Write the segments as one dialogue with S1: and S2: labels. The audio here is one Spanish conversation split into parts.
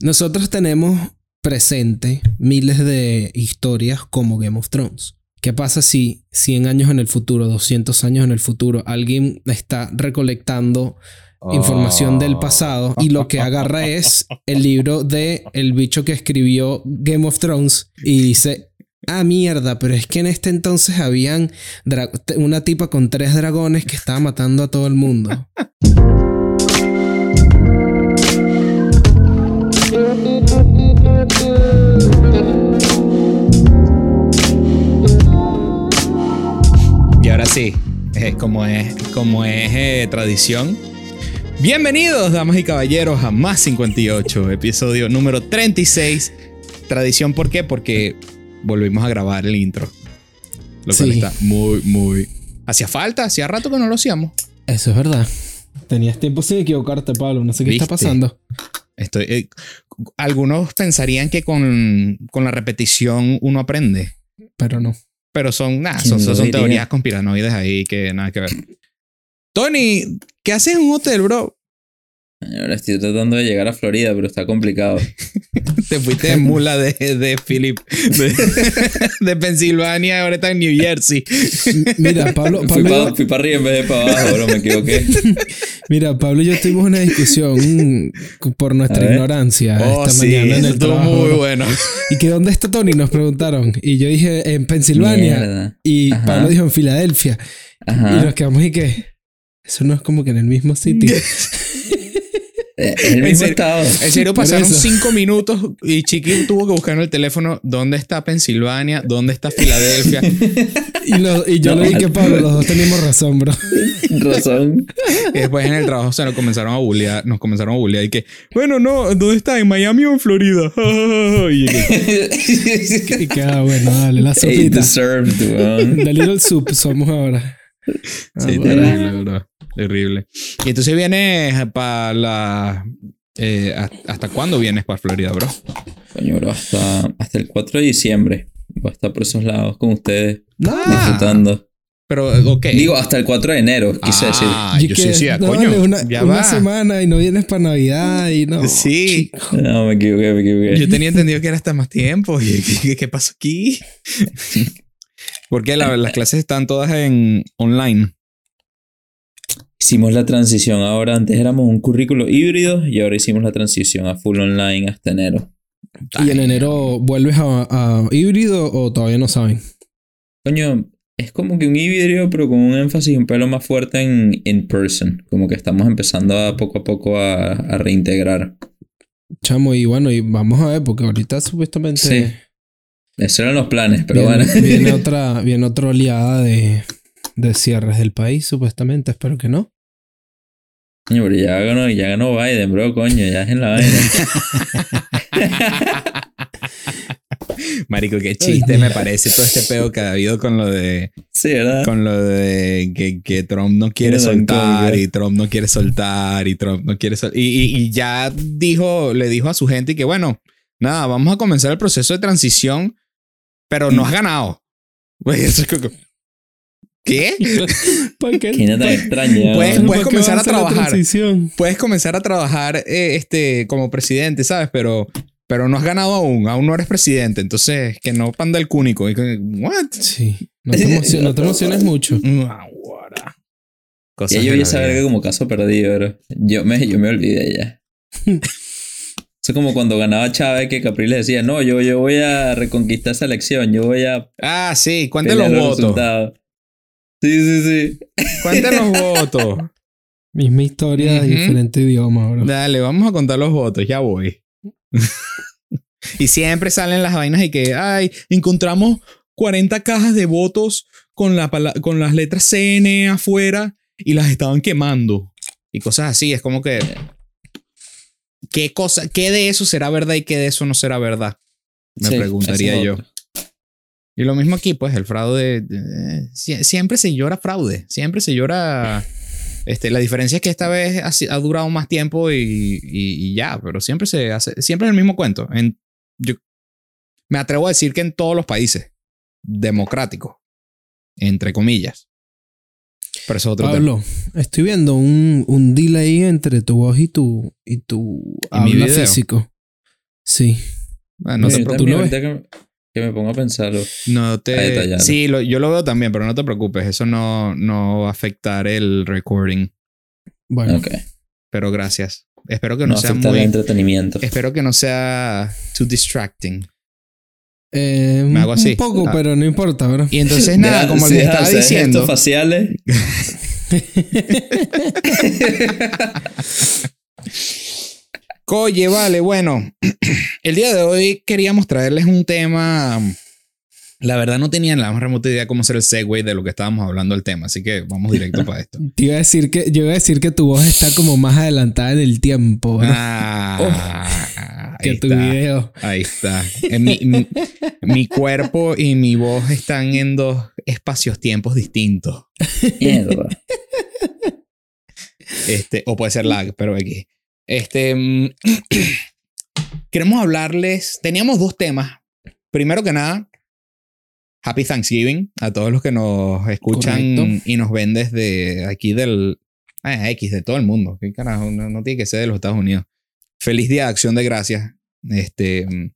S1: Nosotros tenemos presente miles de historias como Game of Thrones. ¿Qué pasa si 100 años en el futuro, 200 años en el futuro, alguien está recolectando información del pasado y lo que agarra es el libro de el bicho que escribió Game of Thrones y dice, ah, mierda, pero es que en este entonces habían una tipa con tres dragones que estaba matando a todo el mundo.
S2: Sí, como es, como es eh, tradición. Bienvenidos, damas y caballeros, a Más 58, episodio número 36. Tradición, ¿por qué? Porque volvimos a grabar el intro. Lo cual está muy, muy. Hacía falta, hacía rato que no lo hacíamos.
S1: Eso es verdad. Tenías tiempo sin equivocarte, Pablo. No sé qué está pasando.
S2: Estoy. Eh, algunos pensarían que con, con la repetición uno aprende.
S1: Pero no.
S2: Pero son, nada, son, son, teorías conspiranoides ahí que nada que ver. Tony, ¿qué haces en un hotel, bro?
S3: Ahora estoy tratando de llegar a Florida, pero está complicado.
S2: Te fuiste de mula de, de Philip, de, Pensilvania, ahora está en New Jersey.
S1: Mira, Pablo.
S3: fui para arriba en vez de para abajo, bro, me equivoqué.
S1: Mira, Pablo y yo tuvimos una discusión por nuestra ignorancia
S2: oh, esta mañana en el estuvo muy bueno.
S1: ¿Y que dónde está Tony? Nos preguntaron. Y yo dije en Pensilvania. Y Pablo dijo en Filadelfia. Y nos quedamos y que. Eso no es como que en el mismo sitio.
S3: Eh, el mismo estado.
S2: En serio, pasaron cinco minutos y Chiqui tuvo que buscar en el teléfono dónde está Pensilvania, dónde está Filadelfia.
S1: y, yo le dije, Pablo, los dos teníamos razón, bro.
S3: Razón.
S2: Y después en el trabajo se nos comenzaron a bullear, nos comenzaron a bullear y que, bueno, no, ¿dónde está? ¿En Miami o en Florida? y,
S1: que, que, ah, bueno, dale, la sopita. Dale el soup somos ahora.
S2: Sí, ah, terrible, bro. Terrible. Y entonces vienes para la. Eh, ¿Hasta cuándo vienes para Florida, bro?
S3: Coño, bro, hasta, hasta el 4 de diciembre. Voy a estar por esos lados con ustedes. Disfrutando.
S2: Pero, ok.
S3: Digo, hasta el 4 de enero, quise decir.
S2: Ah, yo sí decía, coño.
S1: una, ya una semana y no vienes para Navidad y no.
S2: Sí.
S3: No, me equivoqué, me equivoqué.
S2: Yo tenía entendido que era hasta más tiempo. ¿Y qué, qué pasó aquí? Porque las clases están todas en online.
S3: Hicimos la transición. Ahora antes éramos un currículo híbrido y ahora hicimos la transición a full online hasta enero.
S1: ¿Y en enero vuelves a, híbrido o todavía no saben?
S3: Coño, es como que un híbrido, pero con un énfasis un pelo más fuerte en in person. Como que estamos empezando a poco a poco a, reintegrar.
S1: Chamo, y bueno, y vamos a ver, porque ahorita supuestamente.
S3: Sí. Esos eran los planes, pero bueno.
S1: Viene otra, viene otra oleada de, de cierres del país, supuestamente. Espero que no.
S3: Coño, pero ya ganó, ya ganó Biden, bro, coño, ya es en la vaina.
S2: Marico, qué chiste me parece todo este pedo que ha habido con lo de.
S3: Sí, ¿verdad?
S2: Con lo de que, que Trump no quiere soltar y Trump no quiere soltar y Trump no quiere soltar. Y, y, ya dijo, le dijo a su gente que, bueno, nada, vamos a comenzar el proceso de transición, pero no has ganado. eso es ¿Qué?
S3: qué? no tan extraña.
S2: Puedes, puedes comenzar a trabajar. Puedes comenzar a trabajar eh, este, como presidente, ¿sabes? Pero, pero no has ganado aún. Aún no eres presidente. Entonces, que no panda el cúnico. ¿What?
S1: Sí. No te, emociones, mucho.
S3: Cosas ya yo a saber que como caso perdido, Yo me, yo me olvidé ya. Eso es como cuando ganaba Chávez que Capriles decía, no, yo, yo voy a reconquistar esa elección, yo voy a...
S2: Ah, sí, cuenten los votos.
S3: Sí, sí, sí.
S2: Cuéntanos los votos.
S1: Misma historia, diferente idioma, bro.
S2: Dale, vamos a contar los votos, ya voy. y siempre salen las vainas y que, ay, encontramos 40 cajas de votos con, la, con las letras CN afuera y las estaban quemando. Y cosas así, es como que... ¿Qué, cosa, ¿Qué de eso será verdad y qué de eso no será verdad? Me preguntaría yo. Y lo mismo aquí, pues el fraude, siempre se llora fraude, siempre se llora... Este, la diferencia es que esta vez ha, durado más tiempo y, ya, pero siempre se hace, siempre es el mismo cuento. En, yo me atrevo a decir que en todos los países democráticos, entre comillas. Pero eso es otro
S1: Pablo, estoy viendo un, un delay entre tu voz y tu, y tu habla físico. Sí.
S2: Ah, no
S1: Eh,
S2: te
S3: ahorita que, me pongo a pensarlo.
S2: No te. Sí, lo- yo lo veo también, pero no te preocupes. Eso no, no va a afectar el recording.
S1: Bueno,
S3: Ok.
S2: Pero gracias. Espero que
S3: No
S2: no, sea
S3: afecta el
S2: muy.
S3: entretenimiento.
S2: Espero que no sea too distracting.
S1: eh,
S2: me hago así.
S1: un poco,
S2: Ah.
S1: pero no importa, bro.
S2: Y entonces, nada,
S3: Deja-
S2: como
S3: si
S2: les
S3: deja
S2: estaba diciendo.
S3: faciales.
S2: Oye, vale, bueno. El día de hoy queríamos traerles un tema. La verdad, no tenían la más remota idea cómo ser el segue de lo que estábamos hablando del tema, así que vamos directo para esto.
S1: Te iba a decir que, yo iba a decir que tu voz está como más adelantada en el tiempo, bro,
S2: Ah,
S1: que
S2: ahí
S1: tu
S2: está.
S1: video.
S2: Ahí está. Mi, mi- mi cuerpo y mi voz están en dos espacios-tiempos distintos.
S3: Mierda.
S2: Este, o puede ser lag, pero aquí. Este. mm, queremos hablarles. Teníamos dos temas. Primero que nada, Happy Thanksgiving a todos los que nos escuchan
S1: Correcto.
S2: y nos ven desde aquí del. Ah, X, de todo el mundo. ¿Qué carajo? No, no tiene que ser de los Estados Unidos. Feliz Día de Acción de Gracias. Este. mm,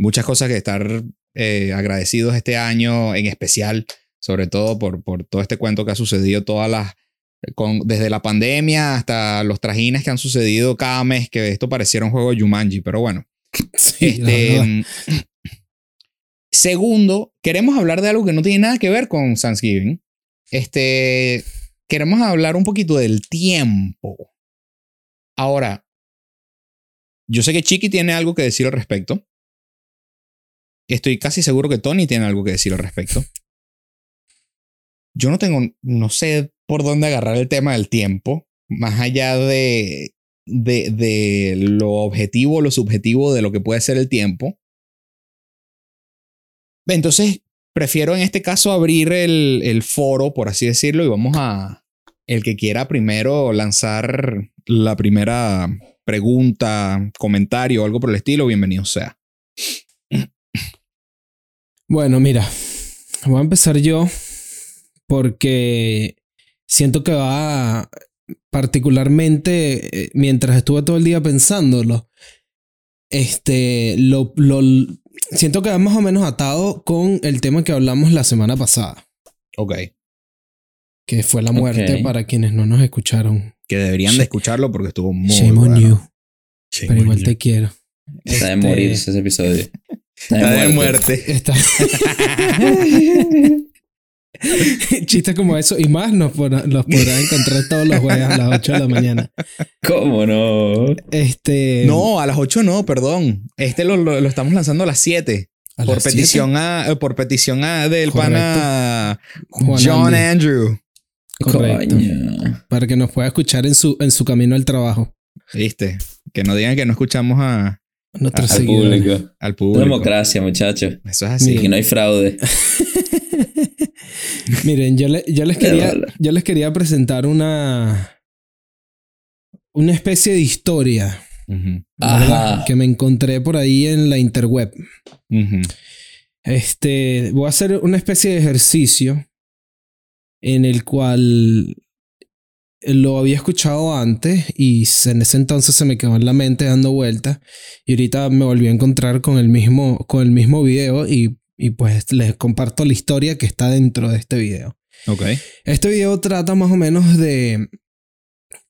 S2: Muchas cosas que estar eh, agradecidos este año, en especial, sobre todo por, por todo este cuento que ha sucedido, todas las con, desde la pandemia hasta los trajines que han sucedido cada mes, que esto pareciera un juego de Jumanji, pero bueno.
S1: Sí,
S2: Este, segundo, queremos hablar de algo que no tiene nada que ver con Thanksgiving. Este, queremos hablar un poquito del tiempo. Ahora, yo sé que Chiqui tiene algo que decir al respecto. Estoy casi seguro que Tony tiene algo que decir al respecto. Yo no tengo, no sé por dónde agarrar el tema del tiempo, más allá de, de, de lo objetivo, lo subjetivo de lo que puede ser el tiempo. Entonces, prefiero en este caso abrir el, el foro, por así decirlo, y vamos a, el que quiera primero lanzar la primera pregunta, comentario algo por el estilo, bienvenido sea.
S1: Bueno, mira, voy a empezar yo porque siento que va particularmente eh, mientras estuve todo el día pensándolo, este, lo, lo, siento que va más o menos atado con el tema que hablamos la semana pasada,
S2: Ok.
S1: que fue la muerte
S3: Ok.
S1: para quienes no nos escucharon.
S2: Que deberían de escucharlo porque estuvo muy
S1: Shame on
S2: bueno.
S1: you,
S2: Shame
S1: pero
S2: on
S1: igual
S2: you.
S1: te quiero.
S3: Está de
S1: Este,
S3: morirse ese episodio. Está
S2: Está de muerte.
S1: Está. Chistes como eso y más nos podrá- los podrás encontrar todos los jueves a las 8 de la mañana.
S3: ¿Cómo no?
S1: Este.
S2: No, a las 8 no, perdón. Este lo, lo- lo estamos lanzando a las 7.
S1: a
S2: Por
S1: las
S2: petición a, eh, por petición a del
S1: Correcto.
S2: pana
S1: Juan
S2: John. Andrew.
S1: Correcto.
S3: Coño.
S1: Para que nos pueda escuchar en su, en su camino al trabajo.
S2: ¿Viste? Que no digan que no escuchamos a,
S3: Al público.
S2: al público.
S3: Democracia, muchachos.
S2: Eso es así.
S3: Aquí no hay fraude.
S1: Miren, yo, le- yo les quería,
S3: bola.
S1: yo les quería presentar una. Una especie de historia que me encontré por ahí en la interweb. Este, voy a hacer una especie de ejercicio en el cual lo había escuchado antes y en ese entonces se me quedó en la mente dando vueltas y ahorita me volví a encontrar con el mismo, con el mismo video y, y pues les comparto la historia que está dentro de este video.
S2: Ok.
S1: Este video trata más o menos de,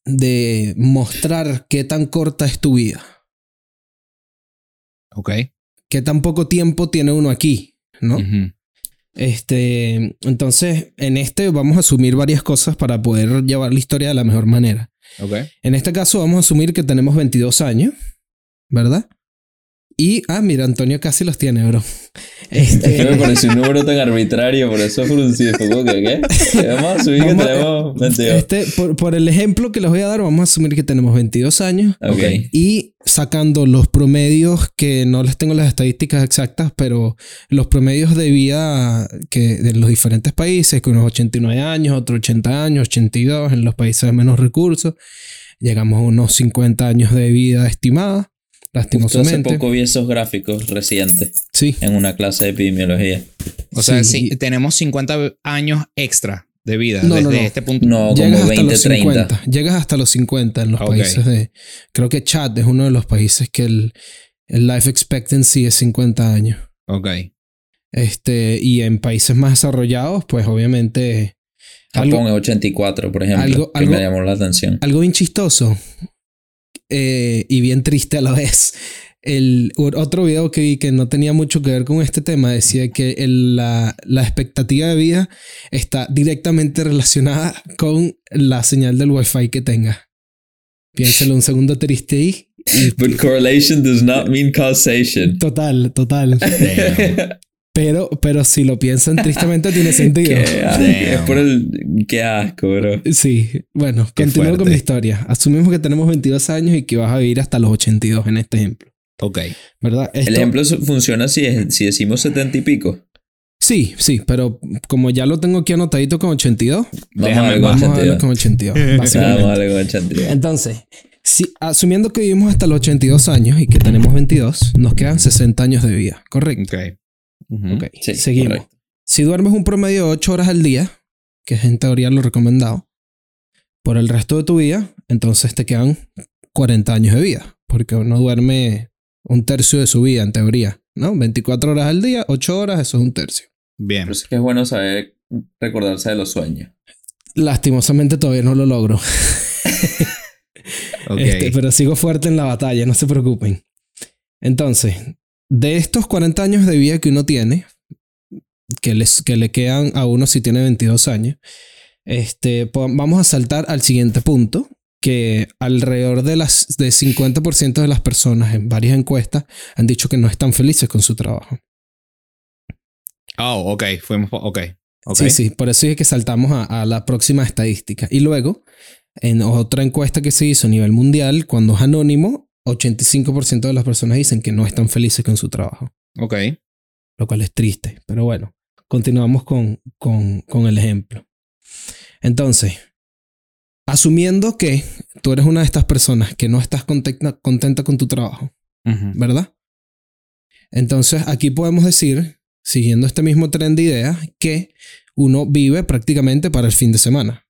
S1: de mostrar qué tan corta es tu vida.
S2: Ok.
S1: qué tan poco tiempo tiene uno aquí, ¿no? Este, entonces, en este vamos a asumir varias cosas para poder llevar la historia de la mejor manera.
S2: Ok.
S1: En este caso vamos a asumir que tenemos 22 años, ¿verdad? Y, ah, mira, Antonio casi los tiene, bro.
S3: Es que me
S1: Este,
S3: pareció un número tan arbitrario, por eso fruncí. Fue como que, ¿qué? ¿Qué Vamos a subir que tenemos 22.
S1: este, por, por el ejemplo que les voy a dar, vamos a asumir que tenemos 22 años
S3: Ok.
S1: y sacando los promedios, que no les tengo las estadísticas exactas, pero los promedios de vida que de los diferentes países, que unos 89 años, otros 80 años, 82 en los países de menos recursos, llegamos a unos 50 años de vida estimada,
S3: Justo hace poco vi esos gráficos recientes
S1: Sí,
S3: en una clase de epidemiología.
S2: O sea,
S1: Sí.
S2: sí, tenemos 50 años extra de vida
S1: No, no,
S2: desde
S1: no.
S2: este punto.
S3: No,
S1: llegas
S3: como
S1: hasta
S3: 20,
S1: los
S3: 30.
S1: 50. Llegas hasta los 50 en los países de... Creo que Chad es uno de los países que el, el life expectancy es 50 años.
S2: Ok.
S1: Este, y en países más desarrollados, pues obviamente
S3: Japón
S1: algo,
S3: es 84, por ejemplo.
S1: algo-
S3: que
S1: algo-
S3: me llamó la atención.
S1: algo bien chistoso eh, y bien triste a la vez. El otro video que vi que no tenía mucho que ver con este tema decía que el- la, la expectativa de vida está directamente relacionada con la señal del wifi que tenga. Piénselo un segundo triste ahí.
S3: But correlation does not mean causation.
S1: total, total. Pero, pero si lo piensan tristemente tiene sentido.
S3: Qué asco. Es por el. Qué asco, bro.
S1: Sí, bueno,
S2: Qué
S1: continúo con
S2: fuerte.
S1: mi historia. Asumimos que tenemos 22 años y que vas a vivir hasta los 82 en este ejemplo,
S2: ok.
S1: ¿verdad?
S3: El
S1: Esto-
S3: ejemplo su- funciona si, es- si decimos 70 y pico.
S1: Sí, sí, pero como ya lo tengo aquí anotadito con 82,
S3: Vamos
S2: Déjame
S3: con
S1: vamos a verlo
S3: 82.
S1: con 82. básicamente.
S3: Vamos a ver con 82.
S1: Entonces, si, asumiendo que vivimos hasta los 82 años y que tenemos 22, nos quedan 60 años de vida, ¿correcto?
S2: Ok. Ujú.
S1: Ok,
S3: Sí,
S1: seguimos.
S3: correcto.
S1: Si duermes un promedio de 8 horas al día, que es en teoría lo recomendado, por el resto de tu vida, entonces te quedan 40 años de vida, porque uno duerme un tercio de su vida en teoría, ¿no? 24 horas al día, 8 horas, eso es un tercio.
S2: Bien.
S3: Por eso es que es bueno saber recordarse de los sueños.
S1: Lastimosamente todavía no lo logro,
S2: Ok.
S1: Este, pero sigo fuerte en la batalla, no se preocupen. Entonces, de estos 40 años de vida que uno tiene, que, les, que le quedan a uno si tiene 22 años, este, vamos a saltar al siguiente punto, que alrededor de las de 50% de las personas en varias encuestas han dicho que no están felices con su trabajo.
S2: Oh, ok. Fuimos. Ok. Ok.
S1: Sí, sí, por eso es que saltamos a, a la próxima estadística. Y luego, en otra encuesta que se hizo a nivel mundial, cuando es anónimo, 85% de las personas dicen que no están felices con su trabajo,
S2: Ok.
S1: lo cual es triste. Pero bueno, continuamos con, con, con el ejemplo. Entonces, asumiendo que tú eres una de estas personas que no estás contenta, contenta con tu trabajo. ¿verdad? Entonces aquí podemos decir, siguiendo este mismo tren de ideas, que uno vive prácticamente para el fin de semana.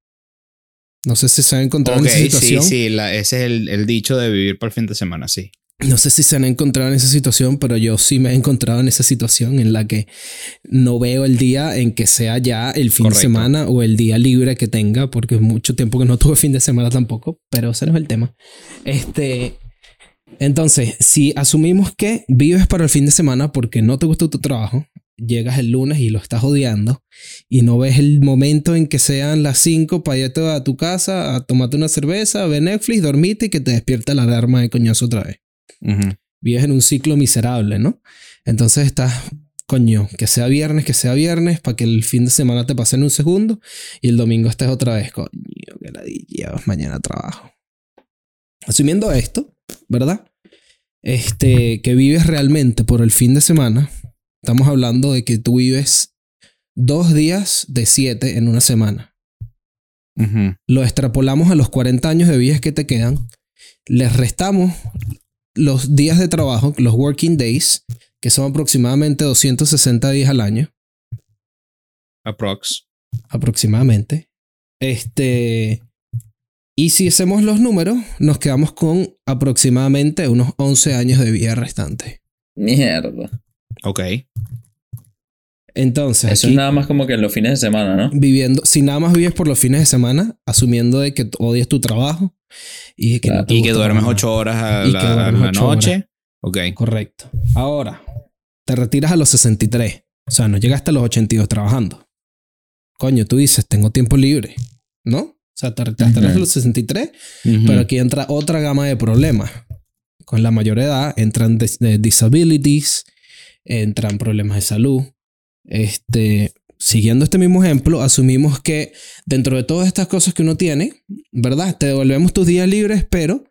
S1: No sé si se han encontrado en esa
S2: sí,
S1: situación.
S2: sí. la- ese es el, el dicho de vivir por el fin de semana, sí.
S1: No sé si se han encontrado en esa situación, pero yo sí me he encontrado en esa situación en la que no veo el día en que sea ya el fin de semana o el día libre que tenga, porque es mucho tiempo que no tuve fin de semana tampoco, pero ese no es el tema. Este, entonces, si asumimos que vives para el fin de semana porque no te gusta tu trabajo, llegas el lunes y lo estás odiando y no ves el momento en que sean las 5 para irte a tu casa a tomarte una cerveza, ver Netflix, dormirte y que te despierta la alarma de coñazo otra vez vives en un ciclo miserable, ¿no? Entonces estás, coño, que sea viernes, que sea viernes, para que el fin de semana te pase en un segundo y el domingo estés otra vez, coño, que la llevas mañana trabajo. Asumiendo esto, ¿verdad? Este, que vives realmente por el fin de semana, estamos hablando de que tú vives dos días de siete en una semana lo extrapolamos a los 40 años de vida que te quedan, les restamos los días de trabajo, los working days, que son aproximadamente 260 días al año,
S2: Aprox.
S1: aproximadamente. Este, y si hacemos los números, nos quedamos con aproximadamente unos 11 años de vida restantes.
S3: Mierda.
S2: Ok.
S1: Entonces,
S3: Eso
S1: aquí,
S3: es nada más como que en los fines de semana, ¿no?
S1: viviendo, si nada más vives por los fines de semana, asumiendo de que odias tu trabajo y de que,
S3: Claro.
S1: no te
S2: Y que
S1: gusta
S2: duermes ocho horas a
S1: Y que
S2: la, a
S1: duermes
S2: la
S1: ocho
S2: noche. Ok.
S1: Correcto. Ahora, te retiras a los 63. O sea, no llegaste a los 82 trabajando. Coño, tú dices, tengo tiempo libre. ¿No? O sea, te retiraste a
S3: Ujú.
S1: los 63,
S2: Ujú.
S1: pero aquí entra otra gama de problemas. Con la mayor edad entran dis- eh, disabilities, entran problemas de salud. Este, siguiendo este mismo ejemplo, asumimos que dentro de todas estas cosas que uno tiene, ¿verdad? Te devolvemos tus días libres, pero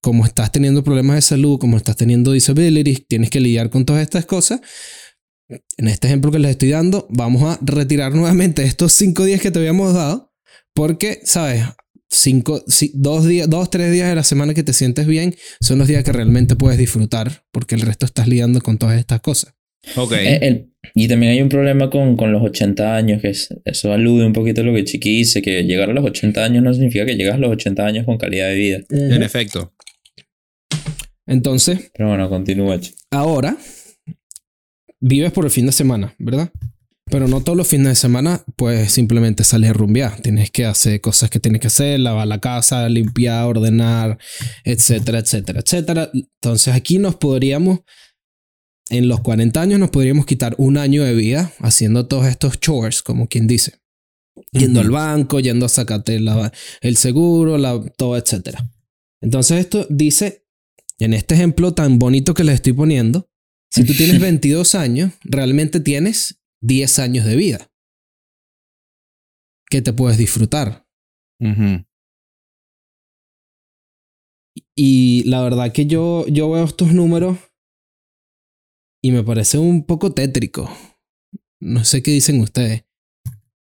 S1: como estás teniendo problemas de salud, como estás teniendo disabilities, tienes que lidiar con todas estas cosas. En este ejemplo que les estoy dando, vamos a retirar nuevamente estos cinco días que te habíamos dado, porque, ¿sabes? Cinco, dos días, dos, tres días de la semana que te sientes bien son los días que realmente puedes disfrutar, porque el resto estás lidiando con todas estas cosas.
S2: Ok.
S3: Eh, el- y también hay un problema con, con los 80 años, que es- eso alude un poquito a lo que Chiqui dice, que llegar a los 80 años no significa que llegas a los 80 años con calidad de vida.
S2: En efecto.
S1: Entonces,
S3: Pero bueno, continúa.
S1: ahora vives por el fin de semana, ¿verdad? Pero no todos los fines de semana puedes simplemente salir a rumbear. Tienes que hacer cosas que tienes que hacer, lavar la casa, limpiar, ordenar, etcétera, etcétera, etcétera. Entonces aquí nos podríamos, en los 40 años nos podríamos quitar un año de vida haciendo todos estos chores, como quien dice. Yendo al banco, yendo a sacarte la- el seguro, la, todo, etcétera. Entonces esto dice, en este ejemplo tan bonito que les estoy poniendo, si tú tienes 22 años, realmente tienes 10 años de vida que te puedes disfrutar. Y la verdad que yo, yo veo estos números y me parece un poco tétrico. No sé qué dicen ustedes.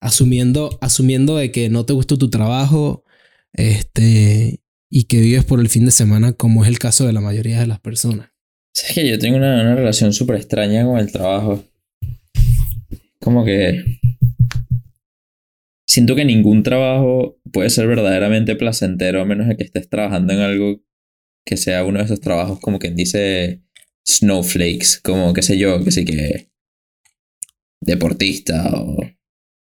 S1: Asumiendo, asumiendo de que no te gustó tu trabajo este, y que vives por el fin de semana, como es el caso de la mayoría de las personas.
S3: Es que yo tengo una, una relación súper extraña con el trabajo. Como que... Siento que ningún trabajo puede ser verdaderamente placentero a menos de que estés trabajando en algo que sea uno de esos trabajos como quien dice snowflakes, como qué sé yo, que sí que deportista o...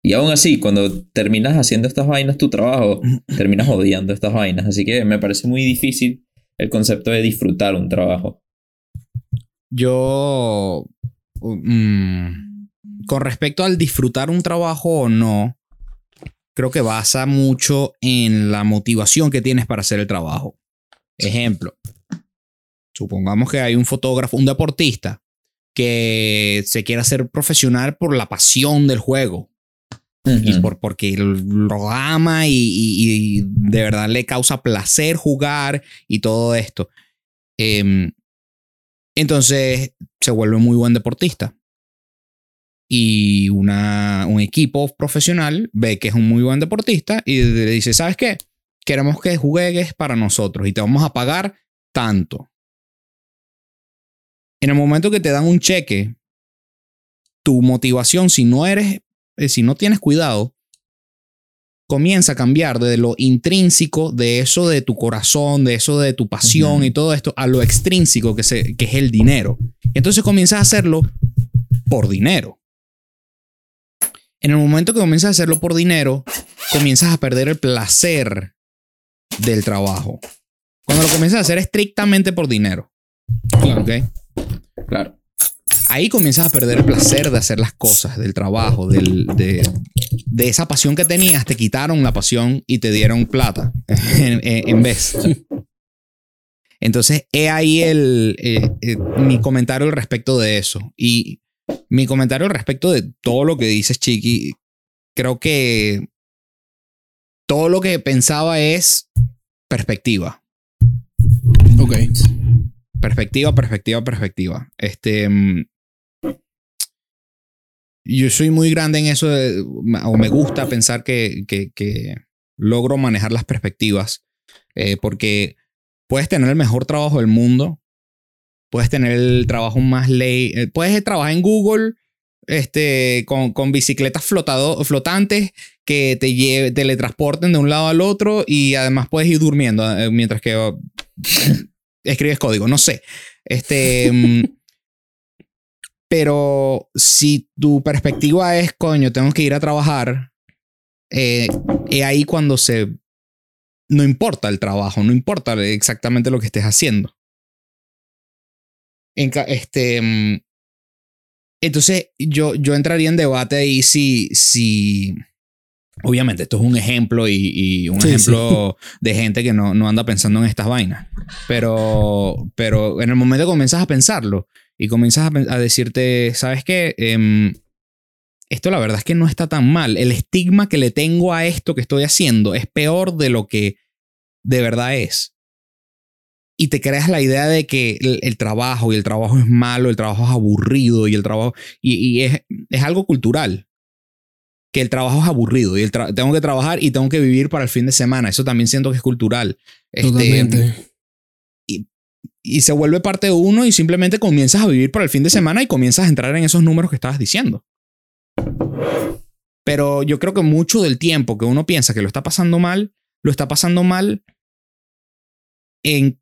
S3: Y aún así, cuando terminas haciendo estas vainas, tu trabajo, terminas odiando estas vainas. Así que me parece muy difícil el concepto de disfrutar un trabajo.
S2: Yo, mm, con respecto al disfrutar un trabajo o no, creo que basa mucho en la motivación que tienes para hacer el trabajo. Ejemplo, supongamos que hay un fotógrafo, un deportista, que se quiere hacer profesional por la pasión del juego y
S3: Ujú.
S2: por, porque lo ama y, y- y de verdad le causa placer jugar y todo esto. Em, entonces se vuelve muy buen deportista. Y una, un equipo profesional ve que es un muy buen deportista y le dice, ¿sabes qué? Queremos que juegues para nosotros y te vamos a pagar tanto. En el momento que te dan un cheque, tu motivación, si no eres eh, si no tienes cuidado, comienza a cambiar de lo intrínseco, de eso de tu corazón, de eso de tu pasión y todo esto, a lo extrínseco, que, se- que es el dinero. Entonces comienzas a hacerlo por dinero. En el momento que comienzas a hacerlo por dinero, comienzas a perder el placer del trabajo. Cuando lo comienzas a hacer estrictamente por dinero.
S1: Claro.
S2: ¿ok?
S3: Claro.
S2: ahí comienzas a perder el placer de hacer las cosas, del trabajo, del- de, de esa pasión que tenías. Te quitaron la pasión y te dieron plata en, en- en vez. Entonces, he ahí el, eh, eh, mi comentario al respecto de eso. Y mi comentario al respecto de todo lo que dices, Chiqui, creo que todo lo que pensaba es perspectiva.
S1: Ok.
S2: Perspectiva, perspectiva, perspectiva. Este. mm, Yo soy muy grande en eso, o me gusta pensar que, que- logro manejar las perspectivas, eh, porque puedes tener el mejor trabajo del mundo, puedes tener el trabajo más ley, eh, puedes trabajar en Google este, con, con bicicletas flotado, flotantes que te lleve, teletransporten de un lado al otro y además puedes ir durmiendo eh, mientras que escribes código, no sé. Este. mm, pero si tu perspectiva es, coño, tengo que ir a trabajar, eh, es ahí cuando se. No importa el trabajo, no importa exactamente lo que estés haciendo. En este. mm, entonces, yo, yo entraría en debate ahí si. si obviamente, esto es un ejemplo y, y un
S1: Sí,
S2: ejemplo de gente que no, no anda pensando en estas vainas. Pero, pero en el momento que comienzas a pensarlo y comienzas a, decirte, ¿sabes qué? Em, esto la verdad es que no está tan mal. El estigma que le tengo a esto que estoy haciendo es peor de lo que de verdad es. Y te creas la idea de que el, el trabajo y el trabajo es malo, el trabajo es aburrido y el trabajo... Y, y es, es algo cultural. Que el trabajo es aburrido y el tengo que trabajar y tengo que vivir para el fin de semana. Eso también siento que es cultural. Este,
S1: Totalmente.
S2: y se vuelve parte de uno y simplemente comienzas a vivir por el fin de semana y comienzas a entrar en esos números que estabas diciendo. Pero yo creo que mucho del tiempo que uno piensa que lo está pasando mal, lo está pasando mal en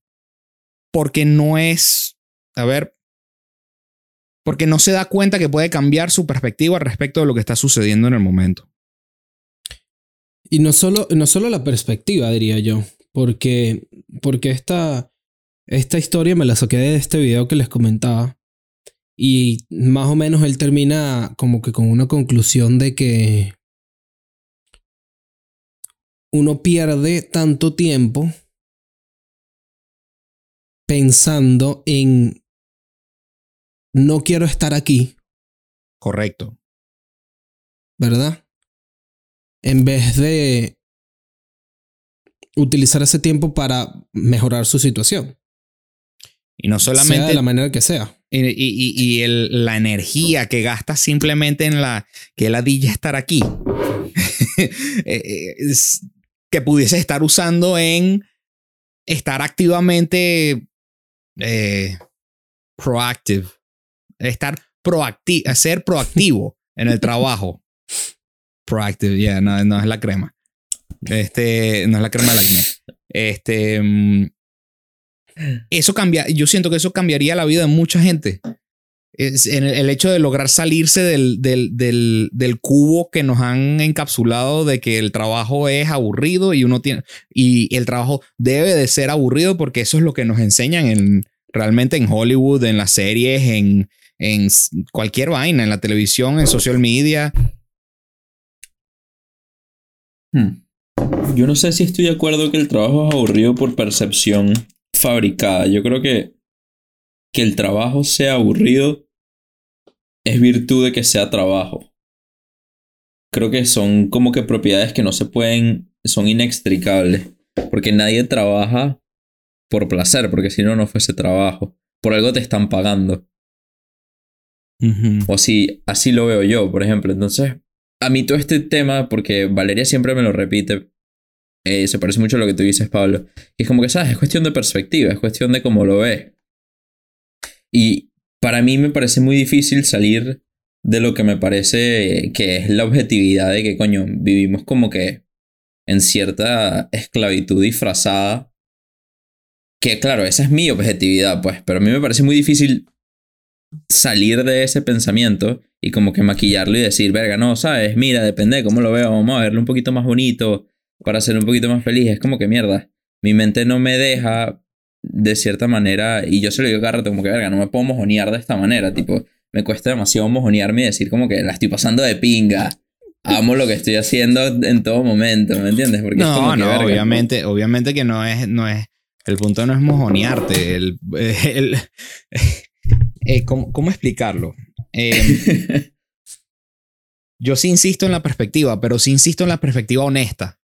S2: porque no es, a ver, porque no se da cuenta que puede cambiar su perspectiva respecto de lo que está sucediendo en el momento.
S1: Y no solo, no solo la perspectiva, diría yo, porque, porque esta, esta historia me la saqué de este video que les comentaba. Y más o menos él termina como que con una conclusión de que uno pierde tanto tiempo pensando en no quiero estar aquí,
S2: Correcto.
S1: ¿verdad? En vez de utilizar ese tiempo para mejorar su situación.
S2: Y no
S1: Sea
S2: solamente
S1: de la manera que sea.
S2: Y, y- y- el- la energía que gastas simplemente en la que ladilla estar aquí, eh, eh, que pudiese estar usando en estar activamente eh, proactive, estar proactivo, ser proactivo en el trabajo. Proactive, yeah, no, no es la crema. Este, no es la crema del acné. Este, mm, eso cambia, yo siento que eso cambiaría la vida de mucha gente. Es el hecho de lograr salirse del, del, del, del cubo que nos han encapsulado de que el trabajo es aburrido y uno tiene y el trabajo debe de ser aburrido porque eso es lo que nos enseñan en realmente en Hollywood, en las series, en, en cualquier vaina, en la televisión, en social media.
S3: Hmm. Yo no sé si estoy de acuerdo que el trabajo es aburrido por percepción fabricada. Yo creo que que el trabajo sea aburrido es virtud de que sea trabajo. Creo que son como que propiedades que no se pueden, son inextricables. Porque nadie trabaja por placer, porque si no, no fuese trabajo. Por algo te están pagando. O así, así lo veo yo, por ejemplo. Entonces, a mí todo este tema, porque Valeria siempre me lo repite, eh, se parece mucho a lo que tú dices, Pablo. Y es como que, ¿sabes? Es cuestión de perspectiva, es cuestión de cómo lo ves. Y para mí me parece muy difícil salir de lo que me parece que es la objetividad de que, coño, vivimos como que en cierta esclavitud disfrazada. Que claro, esa es mi objetividad, pues, pero a mí me parece muy difícil salir de ese pensamiento y como que maquillarlo y decir, verga, no, sabes, mira, depende de cómo lo veo, vamos a verlo un poquito más bonito para ser un poquito más feliz. Es como que mierda, mi mente no me deja de cierta manera, y yo se lo digo cada rato, como que verga, no me puedo mojonear de esta manera, tipo, me cuesta demasiado mojonearme y decir como que la estoy pasando de pinga. Amo lo que estoy haciendo en todo momento, ¿me entiendes? Porque es
S2: No,
S3: como que,
S2: no,
S3: verga,
S2: obviamente, obviamente que no es, no es, el punto no es mojonearte, el, el- eh, ¿cómo, cómo explicarlo? Eh, yo sí insisto en la perspectiva, pero sí insisto en la perspectiva honesta.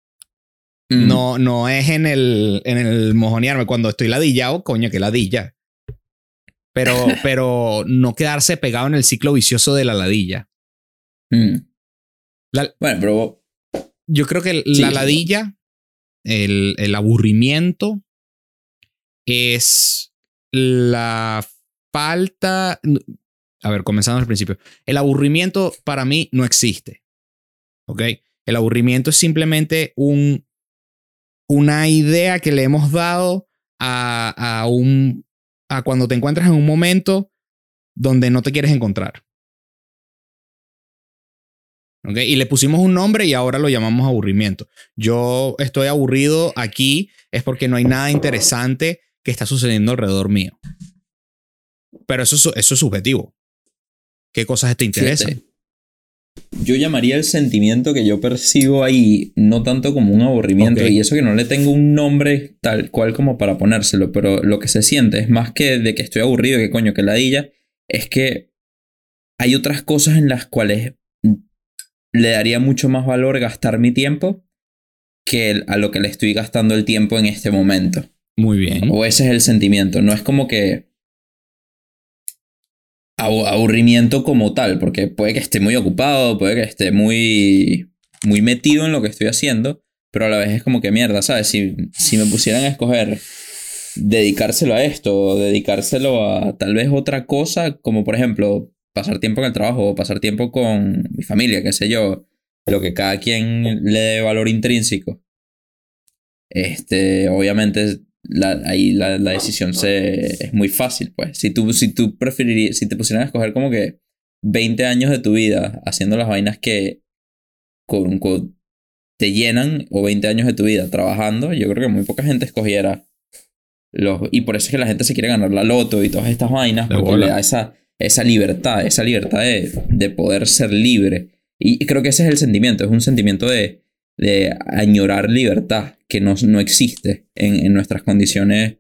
S3: Mm.
S2: No, no es en el, en el mojonearme. Cuando estoy ladillado, coño, que ladilla. Pero, pero no quedarse pegado en el ciclo vicioso de la ladilla.
S3: Mm.
S2: La-
S3: Bueno, pero
S2: yo creo que
S3: Sí.
S2: la ladilla, el, el aburrimiento, es la falta. A ver, comenzando al principio. El aburrimiento para mí no existe. ¿Ok? El aburrimiento es simplemente un, una idea que le hemos dado a, a un. a cuando te encuentras en un momento donde no te quieres encontrar. ¿Ok? Y le pusimos un nombre y ahora lo llamamos aburrimiento. Yo estoy aburrido aquí es porque no hay nada interesante que está sucediendo alrededor mío. Pero eso, es- eso es subjetivo. ¿Qué cosas te interesan?
S3: Fíjate, Yo llamaría el sentimiento que yo percibo ahí, no tanto como un aburrimiento, y eso que no le tengo un nombre tal cual como para ponérselo, pero lo que se siente es más que de que estoy aburrido, que coño, que ladilla, es que hay otras cosas en las cuales le daría mucho más valor gastar mi tiempo que a lo que le estoy gastando el tiempo en este momento.
S2: Muy bien.
S3: O ese es el sentimiento. No es como que. Abu- aburrimiento como tal, porque puede que esté muy ocupado, puede que esté muy. muy metido en lo que estoy haciendo, pero a la vez es como que mierda, ¿sabes? Si, si me pusieran a escoger dedicárselo a esto, dedicárselo a tal vez otra cosa, como por ejemplo pasar tiempo en el trabajo o pasar tiempo con mi familia, qué sé yo, lo que cada quien le dé valor intrínseco. Este, obviamente la, ahí la, la, decisión se, es muy fácil, pues. Si tú, si tú preferirías, si te pusieran a escoger como que 20 años de tu vida haciendo las vainas que con, con, te llenan o 20 años de tu vida trabajando, yo creo que muy poca gente escogiera los... Y por eso es que la gente se quiere ganar la loto y todas estas vainas, porque le da esa, esa libertad, esa libertad de, de poder ser libre. Y creo que ese es el sentimiento, es un sentimiento de, de añorar libertad que no, no existe en, en nuestras condiciones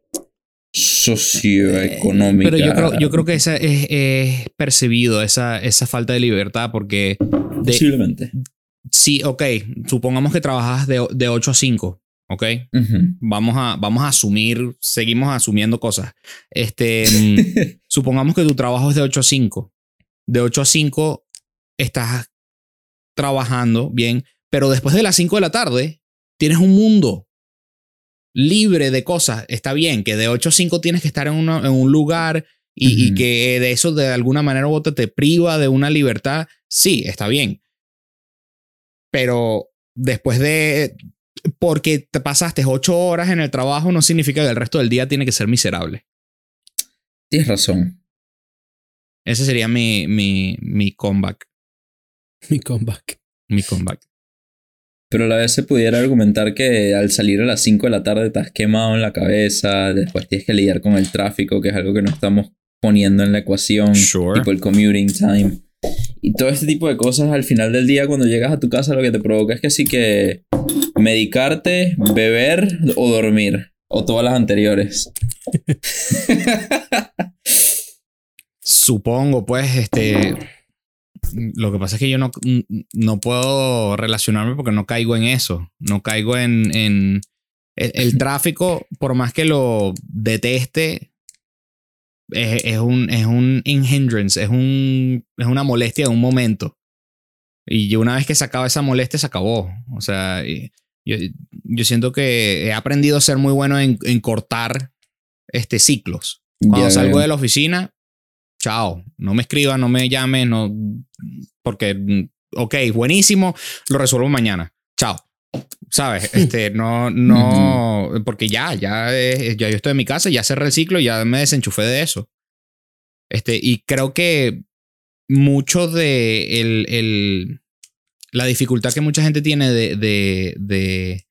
S3: socioeconómicas.
S2: Pero yo creo, yo creo que esa es, es, percibido, esa, esa falta de libertad, porque... De,
S3: Posiblemente.
S2: Sí, ok, supongamos que trabajas de, de 8 a 5, ¿ok?
S3: Uh -huh.
S2: Vamos, a, vamos a asumir, seguimos asumiendo cosas. Este, supongamos que tu trabajo es de 8 a 5. De 8 a 5 estás trabajando bien, pero después de las 5 de la tarde tienes un mundo libre de cosas. Está bien que de 8 a 5 tienes que estar en, una, en un lugar y, uh -huh. y, que de eso de alguna manera u otra te priva de una libertad. Sí, está bien. Pero después de... Porque te pasaste 8 horas en el trabajo no significa que el resto del día tiene que ser miserable.
S3: Tienes razón.
S2: Ese sería mi, mi, mi comeback.
S1: Mi comeback.
S2: Mi comeback.
S3: Pero a la vez se pudiera argumentar que al salir a las 5 de la tarde estás quemado en la cabeza, después tienes que lidiar con el tráfico, que es algo que no estamos poniendo en la ecuación,
S2: sure.
S3: tipo el commuting time. Y todo este tipo de cosas al final del día cuando llegas a tu casa lo que te provoca es que sí que medicarte, beber o dormir. O todas las anteriores.
S2: Supongo, pues, este lo que pasa es que yo no, no puedo relacionarme porque no caigo en eso. No caigo en, en el, el, tráfico, por más que lo deteste, es, es, un, es un hindrance, es, un, es una molestia de un momento. Y una vez que se acaba esa molestia, se acabó. O sea, yo, yo siento que he aprendido a ser muy bueno en, en cortar este, ciclos. Cuando yeah, salgo de la oficina, chao, no me escribas, no me llames, no, porque, ok, buenísimo, lo resuelvo mañana, chao. ¿Sabes? Este, no, no, porque ya, ya, ya yo estoy en mi casa, ya cerré el ciclo, ya me desenchufé de eso. Este, y creo que mucho de el, el, la dificultad que mucha gente tiene de, de, de,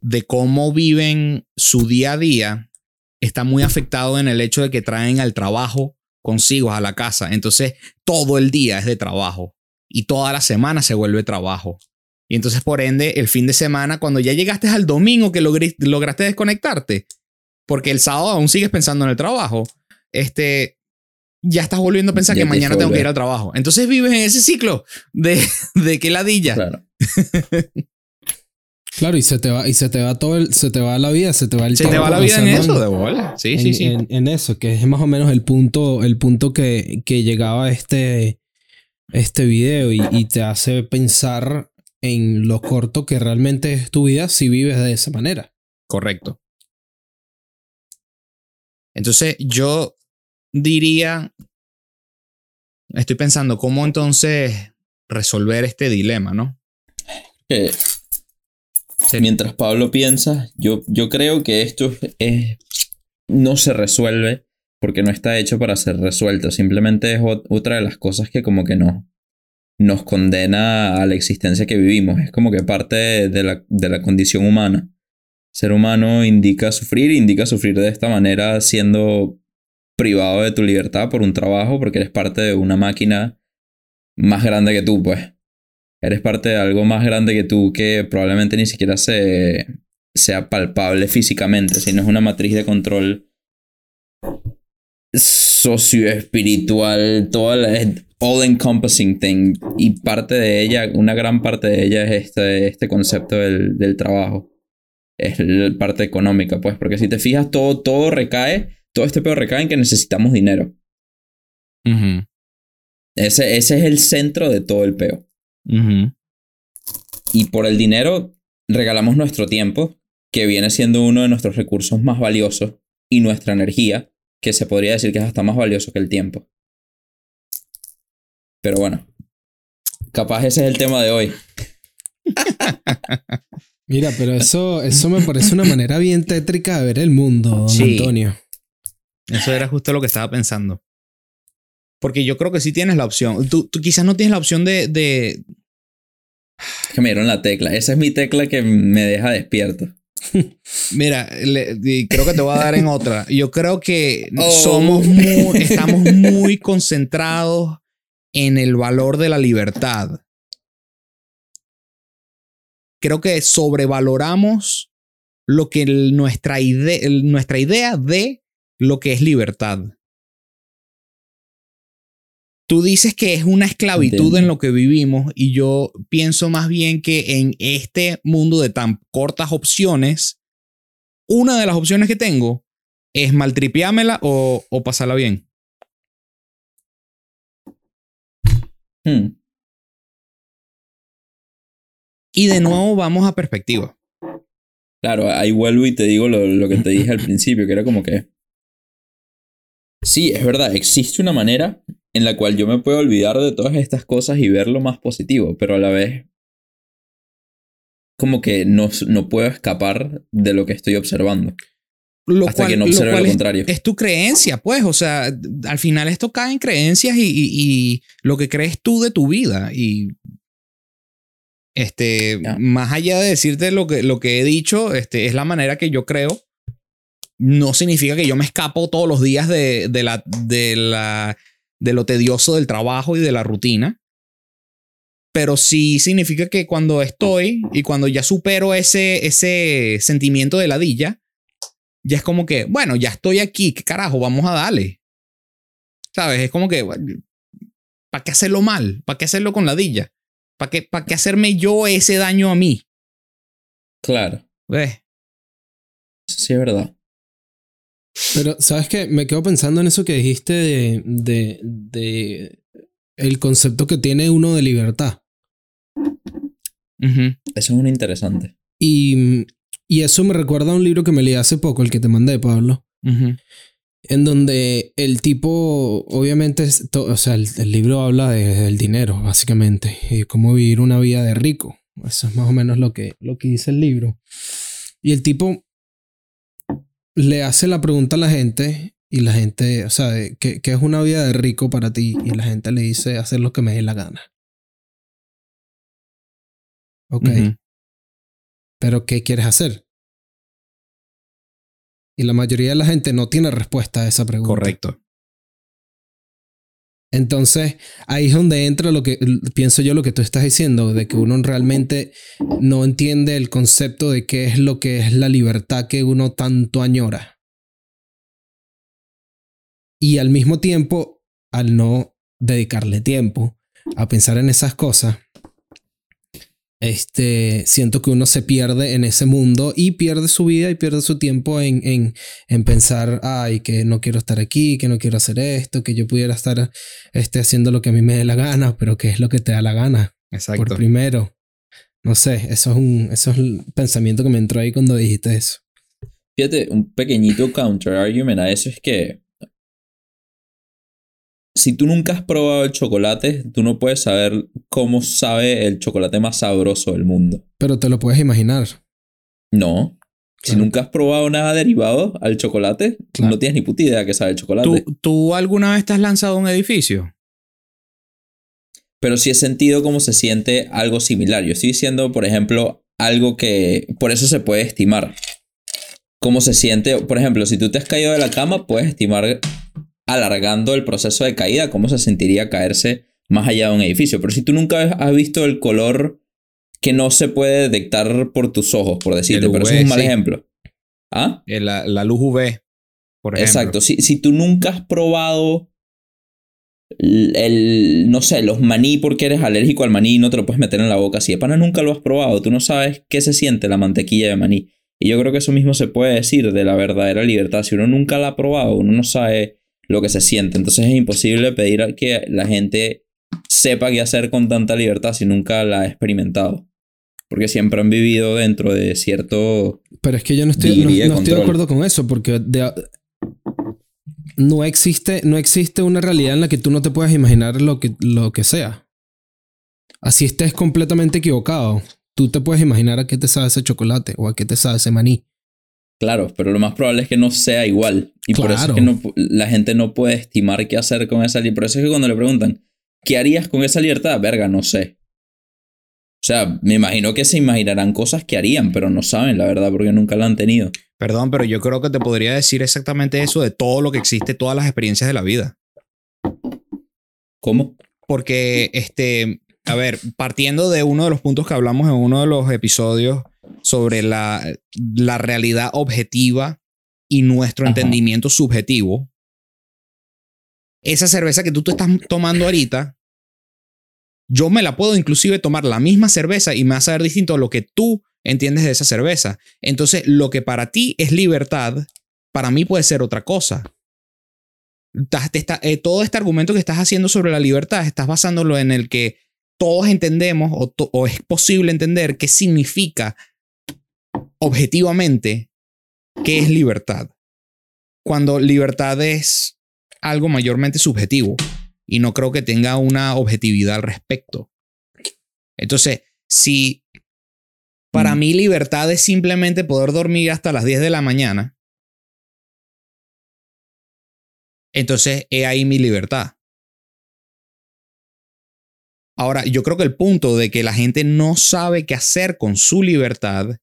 S2: de cómo viven su día a día está muy afectado en el hecho de que traen al trabajo consigo a la casa. Entonces, todo el día es de trabajo y toda la semana se vuelve trabajo. Y entonces, por ende, el fin de semana, cuando ya llegaste al domingo que lograste desconectarte, porque el sábado aún sigues pensando en el trabajo, este, ya estás volviendo a pensar ya que mañana tengo que ir al trabajo. Entonces vives en ese ciclo de, de que ladilla.
S3: Claro.
S1: Claro, y se te va, y se te va todo el, se te va la vida, se te va el
S2: Se te va la vida en eso, de bola. Sí,
S1: en,
S2: sí, sí.
S1: En, en, eso, que es más o menos el punto, el punto que, que llegaba este, este video y, y, te hace pensar en lo corto que realmente es tu vida si vives de esa manera.
S2: Correcto. Entonces, yo diría, estoy pensando cómo entonces resolver este dilema, ¿no?
S3: Eh, mientras Pablo piensa, yo, yo creo que esto es, no se resuelve porque no está hecho para ser resuelto. Simplemente es otra de las cosas que como que no, nos condena a la existencia que vivimos. Es como que parte de la, de la condición humana. Ser humano indica sufrir, indica sufrir de esta manera siendo privado de tu libertad por un trabajo porque eres parte de una máquina más grande que tú, pues eres parte de algo más grande que tú que probablemente ni siquiera se, sea palpable físicamente, sino es una matriz de control socioespiritual, toda la all encompassing thing y parte de ella, una gran parte de ella es este, este concepto del, del trabajo. Es la parte económica, pues, porque si te fijas, todo, todo recae, todo este peor recae en que necesitamos dinero.
S2: Uh -huh.
S3: ese, ese es el centro de todo el peo.
S2: Uh -huh.
S3: Y por el dinero regalamos nuestro tiempo, que viene siendo uno de nuestros recursos más valiosos, y nuestra energía, que se podría decir que es hasta más valioso que el tiempo. Pero bueno, capaz ese es el tema de hoy.
S1: Mira, pero eso, eso me parece una manera bien tétrica de ver el mundo, don
S2: Sí.
S1: Antonio.
S2: Eso era justo lo que estaba pensando. Porque yo creo que sí tienes la opción. Tú, tú quizás no tienes la opción de, de...
S3: Que me dieron la tecla. Esa es mi tecla que me deja despierto.
S2: Mira, le- creo que te voy a dar en otra. Yo creo que
S3: Oh.
S2: somos muy, estamos muy concentrados en el valor de la libertad. Creo que sobrevaloramos lo que el- nuestra, ide- el- nuestra idea de lo que es libertad. Tú dices que es una esclavitud
S3: Entiendo.
S2: en lo que vivimos y yo pienso más bien que en este mundo de tan cortas opciones, una de las opciones que tengo es maltripiármela o, o pasarla bien.
S3: Hmm.
S2: Y de nuevo vamos a perspectiva.
S3: Claro, ahí vuelvo y te digo lo, lo que te dije al principio, que era como que... Sí, es verdad, existe una manera en la cual yo me puedo olvidar de todas estas cosas y ver lo más positivo, pero a la vez como que no, no puedo escapar de lo que estoy observando.
S2: Lo
S3: Hasta
S2: cual,
S3: que no observe lo
S2: cual es-
S3: contrario.
S2: Es, tu creencia, pues. O sea, al final esto cae en creencias y, y- y lo que crees tú de tu vida. Y este,
S3: Ya.
S2: más allá de decirte lo que, lo que he dicho, este, es la manera que yo creo. No significa que yo me escapo todos los días de, de la, de, la, de lo tedioso del trabajo y de la rutina. Pero sí significa que cuando estoy y cuando ya supero ese, ese sentimiento de ladilla, ya es como que, bueno, ya estoy aquí, ¿qué carajo? Vamos a darle. ¿Sabes? Es como que, ¿para qué hacerlo mal? ¿Para qué hacerlo con ladilla? ¿Para qué, ¿Para qué hacerme yo ese daño a mí?
S3: Claro,
S2: ¿Ves?
S3: sí es verdad.
S1: Pero, ¿sabes qué? Me quedo pensando en eso que dijiste de, de, de el concepto que tiene uno de libertad.
S2: Ujú.
S3: Eso es un interesante.
S1: Y, y eso me recuerda a un libro que me leí hace poco, el que te mandé, Pablo.
S2: Ujú.
S1: En donde el tipo, obviamente, es to- o sea, el, el libro habla de- del dinero, básicamente, y cómo vivir una vida de rico. Eso es más o menos lo que, lo que dice el libro. Y el tipo le hace la pregunta a la gente, y la gente, o sea, ¿qué, qué es una vida de rico para ti? Y la gente le dice, hacer lo que me dé la gana. Ok, pero ¿qué quieres hacer? Y la mayoría de la gente no tiene respuesta a esa pregunta.
S2: Correcto.
S1: Entonces, ahí es donde entra lo que pienso yo, lo que tú estás diciendo, de que uno realmente no entiende el concepto de qué es lo que es la libertad que uno tanto añora. Y al mismo tiempo, al no dedicarle tiempo a pensar en esas cosas, este, siento que uno se pierde en ese mundo y pierde su vida y pierde su tiempo en, en, en pensar, ay, que no quiero estar aquí, que no quiero hacer esto, que yo pudiera estar este, haciendo lo que a mí me dé la gana, pero ¿qué es lo que te da la gana?
S2: Exacto.
S1: Por primero. No sé, eso es, un, eso es el pensamiento que me entró ahí cuando dijiste eso.
S3: Fíjate, un pequeñito counter argument a eso es que si tú nunca has probado el chocolate, tú no puedes saber cómo sabe el chocolate más sabroso del mundo.
S1: Pero te lo puedes imaginar.
S3: No. Si nunca has probado nada derivado al chocolate,
S1: Claro.
S3: no tienes ni puta idea que sabe el chocolate.
S2: ¿Tú, ¿Tú alguna vez te has lanzado a un edificio?
S3: Pero sí he sentido cómo se siente algo similar. Yo estoy diciendo, por ejemplo, algo que por eso se puede estimar. Cómo se siente, por ejemplo, si tú te has caído de la cama, puedes estimar alargando el proceso de caída, cómo se sentiría caerse más allá de un edificio. Pero si tú nunca has visto el color que no se puede detectar por tus ojos, por decirte, pero eso es un mal
S2: sí.
S3: ejemplo. ¿Ah?
S2: Eh, La, la luz UV, por ejemplo.
S3: Exacto. Si, si tú nunca has probado el, el- no sé, los maní porque eres alérgico al maní y no te lo puedes meter en la boca. Si de pana nunca lo has probado, tú no sabes qué se siente la mantequilla de maní. Y yo creo que eso mismo se puede decir de la verdadera libertad. Si uno nunca la ha probado, uno no sabe lo que se siente. Entonces es imposible pedir a que la gente sepa qué hacer con tanta libertad si nunca la ha experimentado. Porque siempre han vivido dentro de cierto...
S1: Pero es que yo no estoy, no, no estoy de acuerdo con eso, porque de- no, existe, no existe una realidad en la que tú no te puedas imaginar lo que, lo que sea. Así estés completamente equivocado. tú te puedes imaginar a qué te sabe ese chocolate o a qué te sabe ese maní.
S3: Claro, pero lo más probable es que no sea igual. Y por eso es que no, la gente no puede estimar qué hacer con esa libertad. Por eso es que cuando le preguntan, ¿qué harías con esa libertad? Verga, no sé. O sea, me imagino que se imaginarán cosas que harían, pero no saben la verdad porque nunca la han tenido.
S2: Perdón, pero yo creo que te podría decir exactamente eso de todo lo que existe, todas las experiencias de la vida.
S3: ¿Cómo?
S2: Porque, este, a ver, partiendo de uno de los puntos que hablamos en uno de los episodios sobre la, la realidad objetiva y nuestro entendimiento subjetivo, esa cerveza que tú te estás tomando ahorita, yo me la puedo inclusive tomar la misma cerveza y me va a saber distinto a lo que tú entiendes de esa cerveza. Entonces, lo que para ti es libertad, para mí puede ser otra cosa. Eh, todo este argumento que estás haciendo sobre la libertad, estás basándolo en el que todos entendemos o, o es posible entender qué significa objetivamente qué es libertad. Cuando libertad es algo mayormente subjetivo y no creo que tenga una objetividad al respecto. Entonces, si para mm. mí libertad es simplemente poder dormir hasta las 10 de la mañana. Entonces, he ahí mi libertad. Ahora, yo creo que el punto de que la gente no sabe qué hacer con su libertad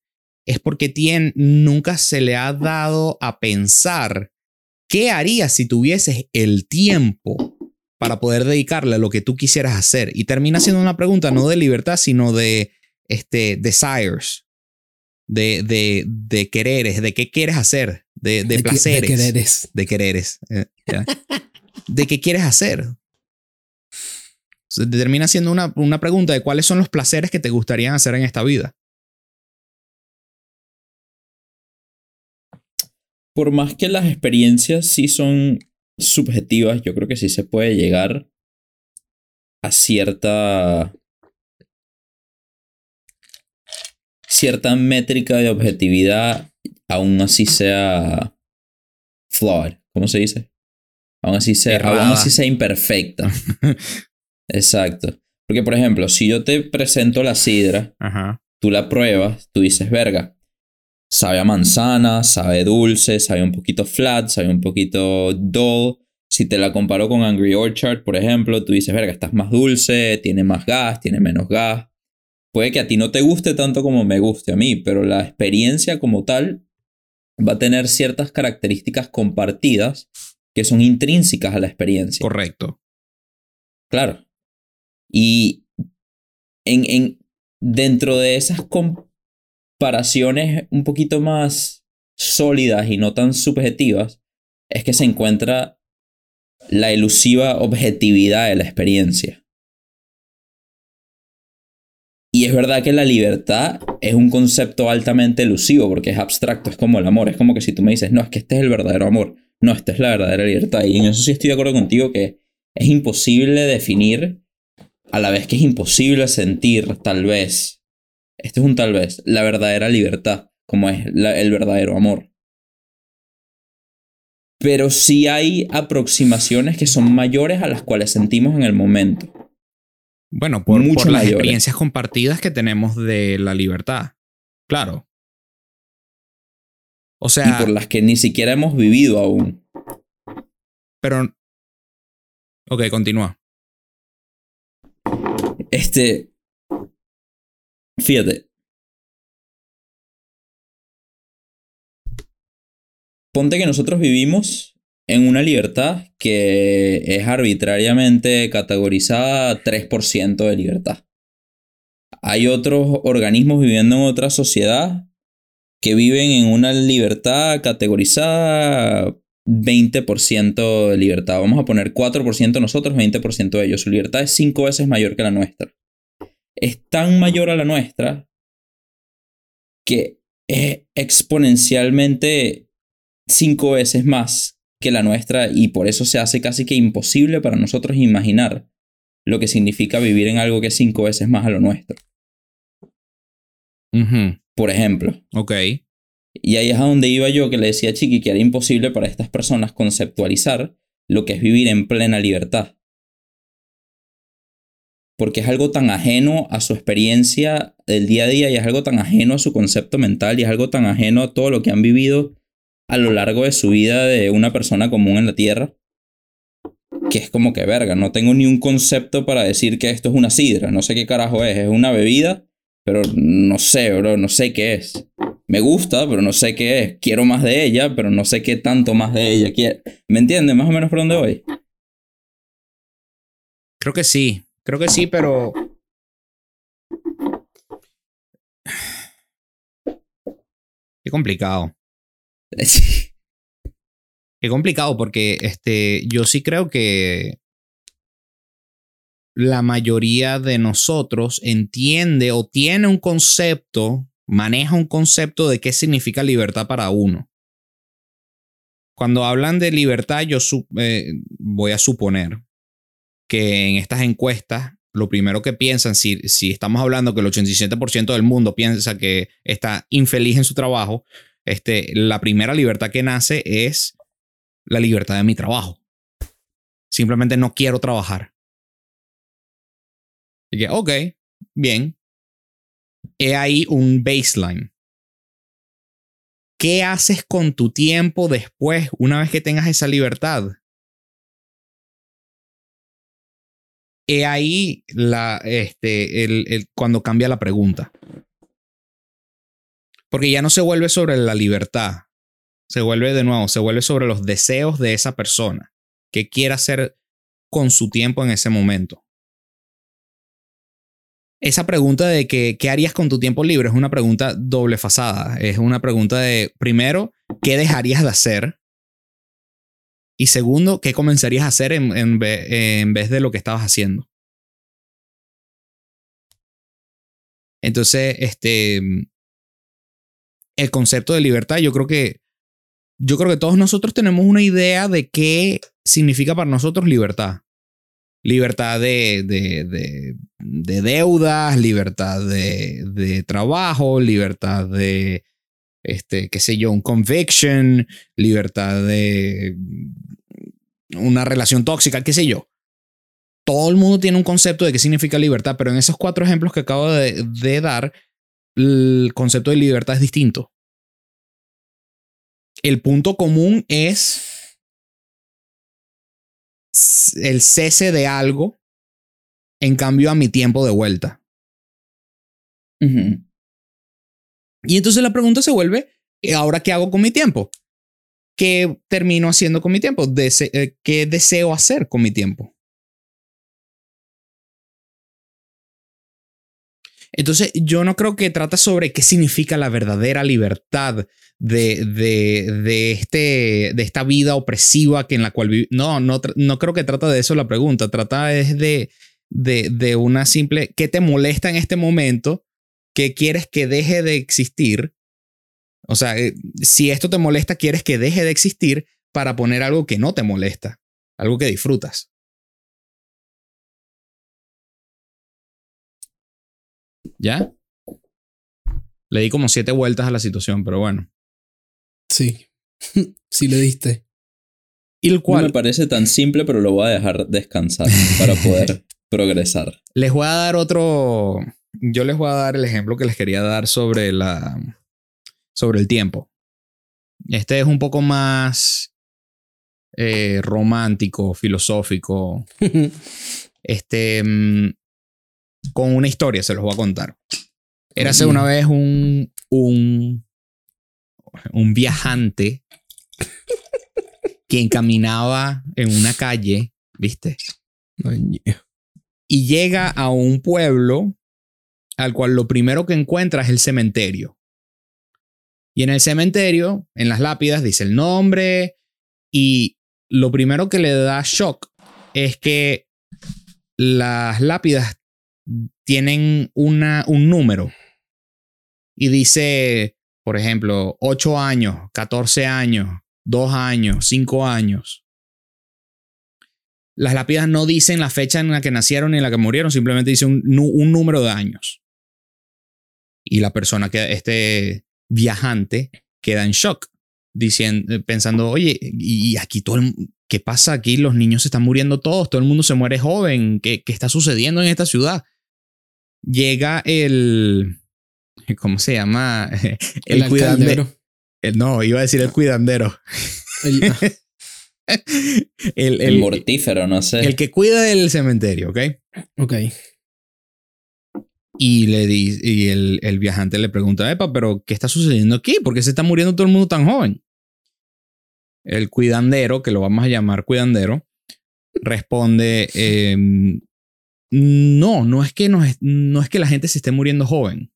S2: es porque tiene, nunca se le ha dado a pensar qué harías si tuvieses el tiempo para poder dedicarle a lo que tú quisieras hacer. Y termina siendo una pregunta no de libertad, sino de este, desires, de, de, de quereres, de qué quieres hacer, de, de, placeres. De quereres. De quereres. Eh, de qué quieres hacer. termina siendo una, una pregunta de cuáles son los placeres que te gustaría hacer en esta vida.
S3: Por más que las experiencias sí son subjetivas, yo creo que sí se puede llegar a cierta cierta métrica de objetividad, aún así sea flawed, ¿cómo se dice? Aún así sea, aún así sea imperfecta. Exacto. Porque, por ejemplo, si yo te presento la sidra, tú la pruebas, tú dices, verga, sabe a manzana, sabe dulce, sabe un poquito flat, sabe un poquito dull. Si te la comparo con Angry Orchard, por ejemplo, tú dices, verga, estás más dulce, tiene más gas, tiene menos gas. Puede que a ti no te guste tanto como me guste a mí, pero la experiencia como tal va a tener ciertas características compartidas que son intrínsecas a la experiencia.
S2: Correcto.
S3: Claro. Y en, en, dentro de esas comparaciones un poquito más sólidas y no tan subjetivas, es que se encuentra la elusiva objetividad de la experiencia. Y es verdad que la libertad es un concepto altamente elusivo porque es abstracto, es como el amor. Es como que si tú me dices, no, es que este es el verdadero amor. No, esta es la verdadera libertad. Y en eso sí estoy de acuerdo contigo que es imposible definir a la vez que es imposible sentir, tal vez. Este es un tal vez, la verdadera libertad, como es el verdadero amor. Pero sí hay aproximaciones que son mayores a las cuales sentimos en el momento.
S2: Bueno, por, por las experiencias compartidas que tenemos de la libertad. Claro.
S3: O sea. Y por las que ni siquiera hemos vivido aún.
S2: Pero. Ok, continúa.
S3: Este. Fíjate. Ponte que nosotros vivimos en una libertad que es arbitrariamente categorizada 3% de libertad. Hay otros organismos viviendo en otra sociedad que viven en una libertad categorizada 20% de libertad. Vamos a poner 4% nosotros, 20% de ellos. Su libertad es 5 veces mayor que la nuestra. Es tan mayor a la nuestra que es exponencialmente 5 veces más que la nuestra y por eso se hace casi que imposible para nosotros imaginar lo que significa vivir en algo que es cinco veces más a lo nuestro. Por ejemplo.
S2: Ok.
S3: Y ahí es a donde iba yo que le decía a Chiqui que era imposible para estas personas conceptualizar lo que es vivir en plena libertad. Porque es algo tan ajeno a su experiencia del día a día y es algo tan ajeno a su concepto mental y es algo tan ajeno a todo lo que han vivido a lo largo de su vida de una persona común en la Tierra, que es como que verga, no tengo ni un concepto para decir que esto es una sidra, no sé qué carajo es, es una bebida, pero no sé, bro, no sé qué es. Me gusta, pero no sé qué es. Quiero más de ella, pero no sé qué tanto más de ella quiero. ¿Me entiendes más o menos por dónde voy?
S2: Creo que sí, creo que sí, pero... Qué complicado. Qué complicado porque este, yo sí creo que la mayoría de nosotros entiende o tiene un concepto, maneja un concepto de qué significa libertad para uno. Cuando hablan de libertad, yo eh, voy a suponer que en estas encuestas, lo primero que piensan, si, estamos hablando que el 87% del mundo piensa que está infeliz en su trabajo, este, la primera libertad que nace es la libertad de mi trabajo. Simplemente no quiero trabajar. Y que, ok, bien. He ahí un baseline. ¿Qué haces con tu tiempo después, una vez que tengas esa libertad? He ahí la, este, el, cuando cambia la pregunta. Porque ya no se vuelve sobre la libertad. Se vuelve de nuevo, se vuelve sobre los deseos de esa persona. ¿Qué quiere hacer con su tiempo en ese momento? Esa pregunta de que, qué harías con tu tiempo libre es una pregunta doble fasada. Es una pregunta de, primero, ¿qué dejarías de hacer? Y segundo, ¿qué comenzarías a hacer en, vez de lo que estabas haciendo? Entonces, este, el concepto de libertad, yo creo que yo creo que todos nosotros tenemos una idea de qué significa para nosotros libertad. Libertad de, de, de, deudas, libertad de, trabajo, libertad de, este, qué sé yo, un conviction, libertad de una relación tóxica, qué sé yo. Todo el mundo tiene un concepto de qué significa libertad, pero en esos cuatro ejemplos que acabo de dar, el concepto de libertad es distinto. El punto común es el cese de algo en cambio a mi tiempo de vuelta. Y entonces la pregunta se vuelve, ¿ahora qué hago con mi tiempo? ¿Qué termino haciendo con mi tiempo? Eh, ¿Qué deseo hacer con mi tiempo? Entonces, yo no creo que trata sobre qué significa la verdadera libertad de, de, este, de esta vida opresiva que en la cual vive. No, no, no creo que trata de eso la pregunta. Trata es de, de, de una simple, ¿qué te molesta en este momento? ¿Qué quieres que deje de existir? O sea, eh, si esto te molesta, quieres que deje de existir para poner algo que no te molesta, algo que disfrutas. ¿Ya? Le di como siete vueltas a la situación, pero bueno.
S1: Sí. sí le diste.
S3: Y el cual. No me parece tan simple, pero lo voy a dejar descansar para poder progresar.
S2: Les voy a dar otro. Yo les voy a dar el ejemplo que les quería dar sobre la. sobre el tiempo. Este es un poco más eh, romántico, filosófico. este. Mm, con una historia, se los voy a contar. Érase una vez un, un, un viajante que caminaba en una calle, ¿viste? Y llega a un pueblo al cual lo primero que encuentra es el cementerio. Y en el cementerio, en las lápidas, dice el nombre y lo primero que le da shock es que las lápidas tienen una, un número y dice, por ejemplo, 8 años, 14 años, 2 años, 5 años. Las lápidas no dicen la fecha en la que nacieron ni en la que murieron, simplemente dicen un, un número de años. Y la persona que, este viajante, queda en shock. diciendo, eh, pensando, oye, y aquí todo el, ¿qué pasa aquí? Los niños se están muriendo todos, todo el mundo se muere joven, ¿qué, qué está sucediendo en esta ciudad? Llega el, ¿cómo se llama?
S1: El,
S2: El, cuidandero. el- no, iba a decir el cuidandero.
S1: El- ah,
S2: El,
S3: El,
S2: el,
S3: mortífero, no sé.
S2: el que cuida del cementerio, ¿ok?
S1: ok.
S2: Y, le di, y el, el viajante le pregunta, Epa, pero ¿qué está sucediendo aquí? ¿Por qué se está muriendo todo el mundo tan joven? El cuidandero, que lo vamos a llamar cuidandero, responde, em, no, no es, que no es que la gente se esté muriendo joven.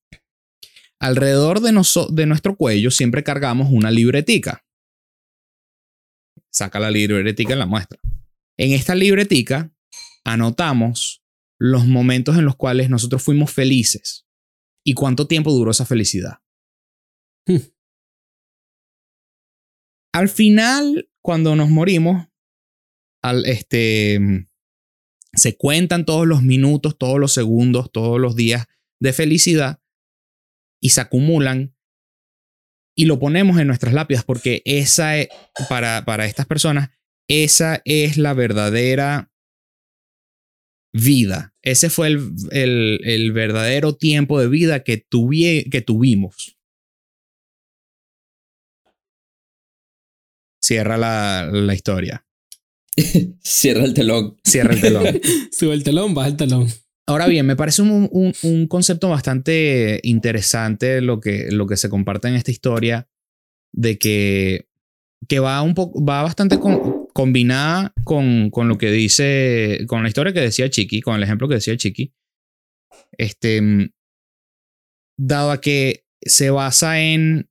S2: Alrededor de, noso- de nuestro cuello siempre cargamos una libretica. Saca la libretica y la muestra. En esta libretica anotamos los momentos en los cuales nosotros fuimos felices y cuánto tiempo duró esa felicidad.
S1: Hmm.
S2: Al final, cuando nos morimos, al, este, se cuentan todos los minutos, todos los segundos, todos los días de felicidad y se acumulan y lo ponemos en nuestras lápidas porque esa es, para, para estas personas, esa es la verdadera vida. Ese fue el, el- el verdadero tiempo de vida que, tuvie- que tuvimos. Cierra la, la historia.
S3: Cierra el telón.
S2: Cierra el telón.
S1: Sube el telón, baja el telón.
S2: Ahora bien, me parece un, un- un concepto bastante interesante lo que, lo que se comparte en esta historia de que, que va un poco, va bastante combinada con, con lo que dice, con la historia que decía Chiqui, con el ejemplo que decía Chiqui. Este, dado a que se basa en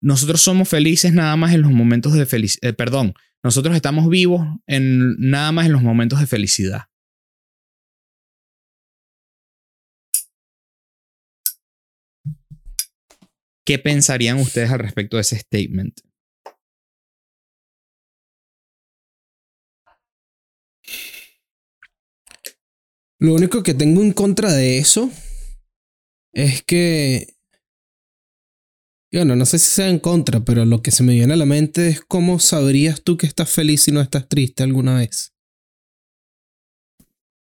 S2: nosotros somos felices nada más en los momentos de felicidad, perdón, nosotros estamos vivos en nada más en los momentos de felicidad. ¿Qué pensarían ustedes al respecto de ese statement?
S1: Lo único que tengo en contra de eso es que. Bueno, no sé si sea en contra, pero lo que se me viene a la mente es cómo sabrías tú que estás feliz y no estás triste alguna vez.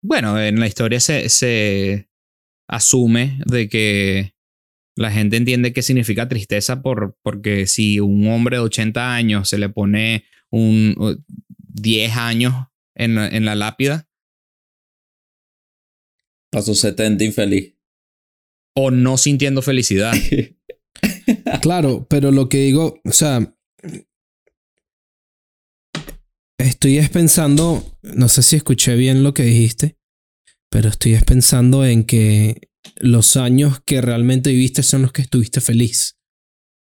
S2: Bueno, en la historia se, se asume de que la gente entiende qué significa tristeza por, porque si un hombre de 80 años se le pone un uh, 10 años en, en la lápida
S3: A sus 70 infeliz.
S2: o no sintiendo felicidad.
S1: Claro, pero lo que digo, o sea. Estoy es pensando, no sé si escuché bien lo que dijiste, pero estoy es pensando en que los años que realmente viviste son los que estuviste feliz,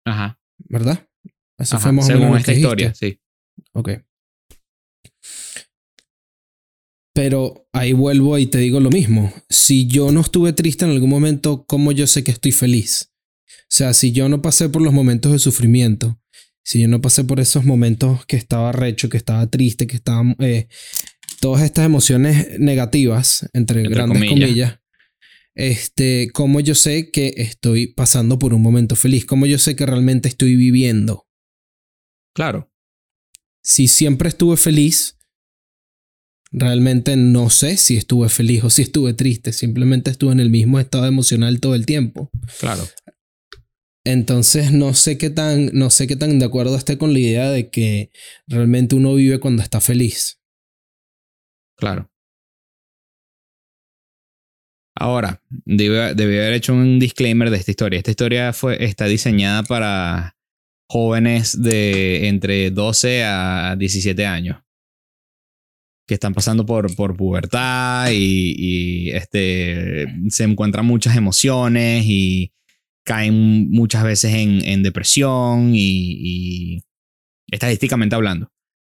S2: Ajá.
S1: ¿verdad? Eso
S2: ajá,
S1: fue más o
S2: según
S1: lo
S2: esta
S1: que
S2: historia,
S1: dijiste.
S2: sí.
S1: Ok. Pero ahí vuelvo y te digo lo mismo. Si yo no estuve triste en algún momento, ¿cómo yo sé que estoy feliz? O sea, si yo no pasé por los momentos de sufrimiento, si yo no pasé por esos momentos que estaba recho, que estaba triste, que estaba... eh, todas estas emociones negativas, entre,
S2: Entre
S1: grandes
S2: comillas.
S1: comillas, este, ¿cómo yo sé que estoy pasando por un momento feliz? ¿Cómo yo sé que realmente estoy viviendo?
S2: Claro.
S1: si siempre estuve feliz, realmente no sé si estuve feliz o si estuve triste. Simplemente estuve en el mismo estado emocional todo el tiempo.
S2: Claro.
S1: Entonces no sé qué tan, no sé qué tan de acuerdo esté con la idea de que realmente uno vive cuando está feliz.
S2: Claro. Ahora, debe, debí haber hecho un disclaimer de esta historia. Esta historia fue, está diseñada para jóvenes de entre 12 a 17 años que están pasando por, por pubertad y, y, este, se encuentran muchas emociones y caen muchas veces en, en depresión y, y estadísticamente hablando.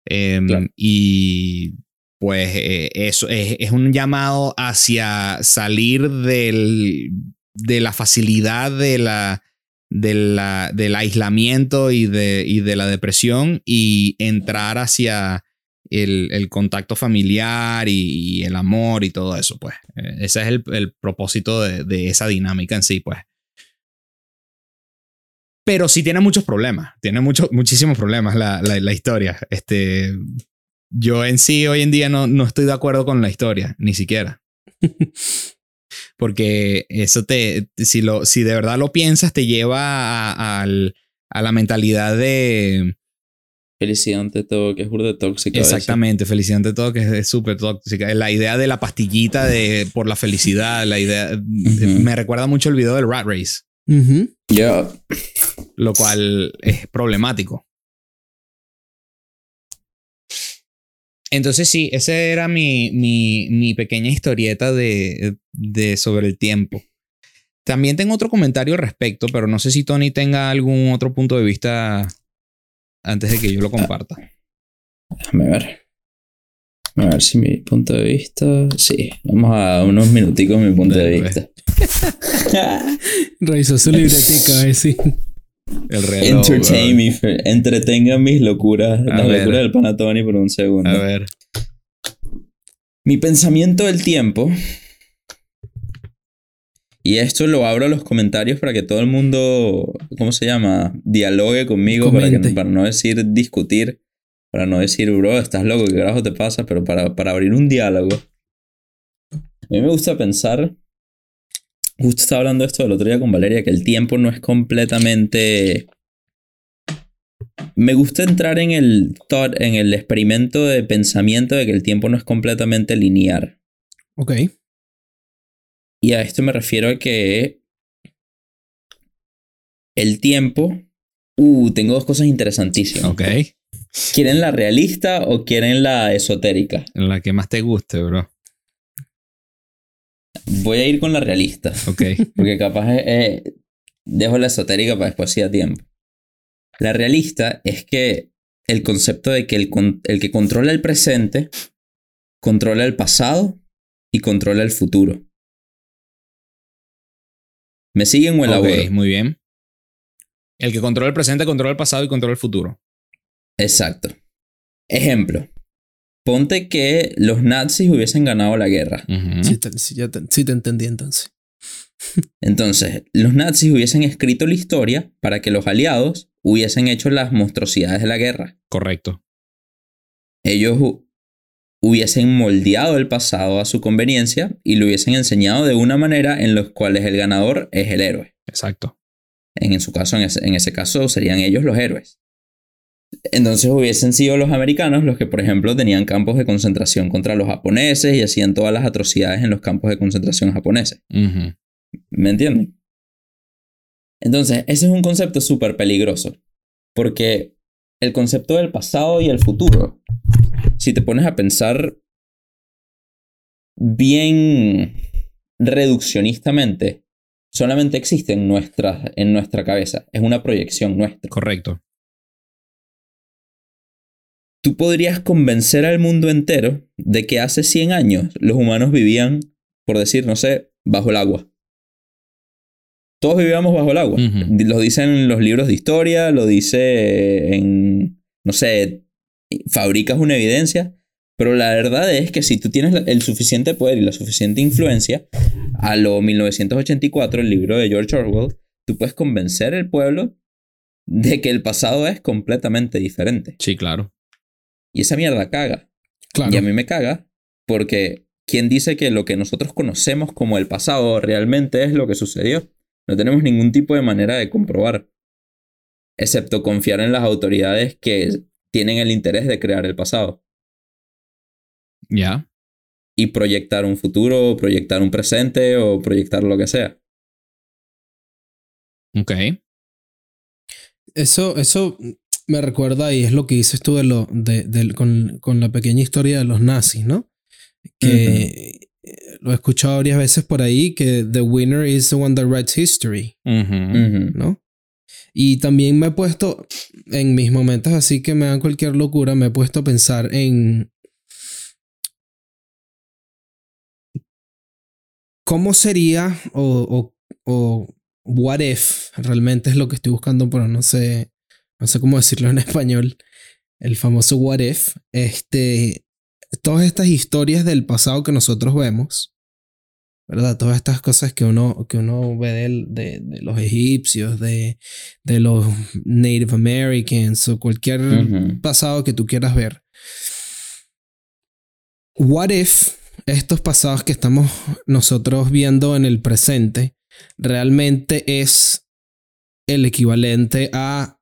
S2: Em,
S3: Claro.
S2: Y pues eh, eso es, es un llamado hacia salir del, de la facilidad de la, de la- del aislamiento y de, y de la depresión y entrar hacia el, el contacto familiar y, y el amor y todo eso, pues. Eh, ese es el, el propósito de, de esa dinámica en sí, pues. Pero sí tiene muchos problemas. Tiene muchos, muchísimos problemas la, la, la historia. Este, yo en sí hoy en día no, no estoy de acuerdo con la historia, ni siquiera. Porque eso te, si, lo, si de verdad lo piensas, te lleva a, al- a la mentalidad de,
S3: Felicidad ante todo, que es burda de tóxica.
S2: exactamente, felicidad ante todo, que es- súper tóxica. La idea de la pastillita de, por la felicidad, la idea, me recuerda mucho el video del Rat Race,
S1: Ujú.
S3: Yo,
S2: lo cual es problemático. Entonces sí, esa era mi, mi, mi pequeña historieta de, de sobre el tiempo. También tengo otro comentario al respecto, pero no sé si Tony tenga algún otro punto de vista antes de que yo lo comparta.
S3: déjame ver. A ver si mi punto de vista. Sí, vamos a unos minuticos mi punto de
S2: Dale,
S3: vista.
S1: Revisó su libretica, a ver si-
S2: El reloj.
S3: Entertain me, entretengan mis locuras, las
S2: ver.
S3: locuras del Panatoni por un segundo.
S2: A ver.
S3: Mi pensamiento del tiempo. Y esto lo abro a los comentarios para que todo el mundo, ¿cómo se llama? Dialogue conmigo, para, que- para no decir discutir, para no decir, bro, estás loco, ¿qué carajo te pasa? Pero para, para abrir un diálogo. A mí me gusta pensar, justo estaba hablando esto el otro día con Valeria, que el tiempo no es completamente... Me gusta entrar en el thought, en el experimento de pensamiento de que el tiempo no es completamente lineal.
S1: Ok.
S3: Y a esto me refiero a que el tiempo... Uh, tengo dos cosas interesantísimas.
S2: Ok.
S3: ¿Quieren la realista o quieren la esotérica?
S2: La que más te guste, bro.
S3: Voy a ir con la realista.
S2: Ok.
S3: Porque capaz eh, eh, dejo la esotérica para después si da tiempo. La realista es que el concepto de que el, que controla el presente controla el pasado y controla el futuro. ¿Me siguen o elaboro?
S2: Ok, muy bien. El que controla el presente controla el pasado y controla el futuro.
S3: Exacto. Ejemplo. Ponte que los nazis hubiesen ganado la guerra.
S1: Sí, te, sí, ya te, sí te entendí entonces.
S3: Entonces, los nazis hubiesen escrito la historia para que los aliados hubiesen hecho las monstruosidades de la guerra.
S2: Correcto.
S3: Ellos hubiesen moldeado el pasado a su conveniencia y lo hubiesen enseñado de una manera en los cuales el ganador es el héroe.
S2: Exacto.
S3: En, en su caso, en ese, en ese caso, serían ellos los héroes. Entonces hubiesen sido los americanos los que, por ejemplo, tenían campos de concentración contra los japoneses y hacían todas las atrocidades en los campos de concentración japoneses. ¿Me entienden? Entonces, ese es un concepto súper peligroso. Porque el concepto del pasado y el futuro, si te pones a pensar bien reduccionistamente, solamente existe en nuestra, en nuestra cabeza. Es una proyección nuestra.
S2: Correcto.
S3: Tú podrías convencer al mundo entero de que hace 100 años los humanos vivían, por decir, no sé, bajo el agua. Todos vivíamos bajo el agua. Lo dicen los libros de historia, lo dice en, no sé, fabricas una evidencia. Pero la verdad es que si tú tienes el suficiente poder y la suficiente influencia, a lo 1984, el libro de George Orwell, tú puedes convencer al pueblo de que el pasado es completamente diferente.
S2: Sí, claro.
S3: Y esa mierda caga.
S1: Claro.
S3: Y a mí me caga porque ¿quién dice que lo que nosotros conocemos como el pasado realmente es lo que sucedió? No tenemos ningún tipo de manera de comprobar. Excepto confiar en las autoridades que tienen el interés de crear el pasado.
S2: Ya.
S3: Y proyectar un futuro, o proyectar un presente o proyectar lo que sea.
S2: Ok.
S1: Eso, eso me recuerda y es lo que dices tú de lo, de, del- con, con la pequeña historia de los nazis, ¿no? Que eh, lo he escuchado varias veces por ahí, que the winner is the one that writes history. ¿no? Y también me he puesto, en mis momentos así que me dan cualquier locura, me he puesto a pensar en cómo sería o, o, o what if, realmente es lo que estoy buscando, pero no sé, no sé cómo decirlo en español, el famoso what if, este, todas estas historias del pasado que nosotros vemos, ¿verdad? Todas estas cosas que uno, que uno ve de, de los egipcios, de, de los Native Americans o cualquier pasado que tú quieras ver. What if estos pasados que estamos nosotros viendo en el presente realmente es el equivalente a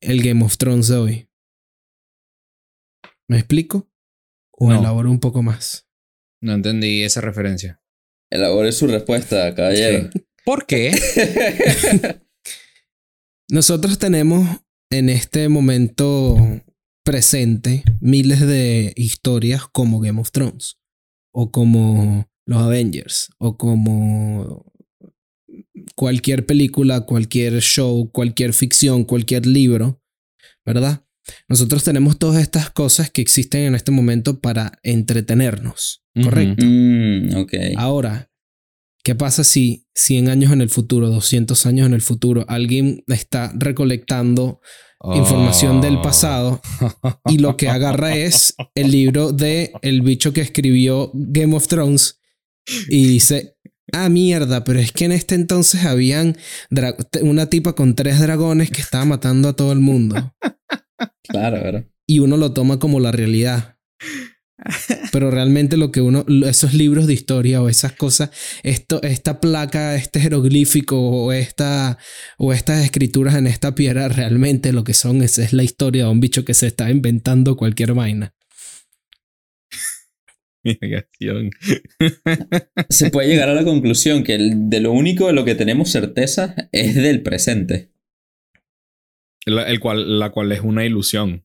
S1: el Game of Thrones de hoy? ¿Me explico? ¿O
S2: No.
S1: elaboro un poco más?
S2: No entendí esa referencia.
S3: Elabore su respuesta, caballero.
S2: ¿Por qué?
S1: Nosotros tenemos en este momento presente miles de historias como Game of Thrones o como los Avengers o como cualquier película, cualquier show, cualquier ficción, cualquier libro, ¿verdad? Nosotros tenemos todas estas cosas que existen en este momento para entretenernos. ¿Correcto?
S3: Mm, ok.
S1: Ahora, ¿qué pasa si 100 años en el futuro, 200 años en el futuro, alguien está recolectando información del
S2: Oh.
S1: pasado y lo que agarra es el libro de el bicho que escribió Game of Thrones y dice, ah, mierda, pero es que en este entonces habían una tipa con tres dragones que estaba matando a todo el mundo
S3: Claro, ¿verdad?
S1: y uno lo toma como la realidad. Pero realmente lo que uno, esos libros de historia o esas cosas, esto, esta placa, este jeroglífico o, esta, o estas escrituras en esta piedra, realmente lo que son es, es la historia de un bicho que se está inventando cualquier vaina.
S2: Negación.
S3: Se puede llegar a la conclusión que el- de lo único de lo que tenemos certeza es del presente.
S2: La, el cual, la cual es una ilusión.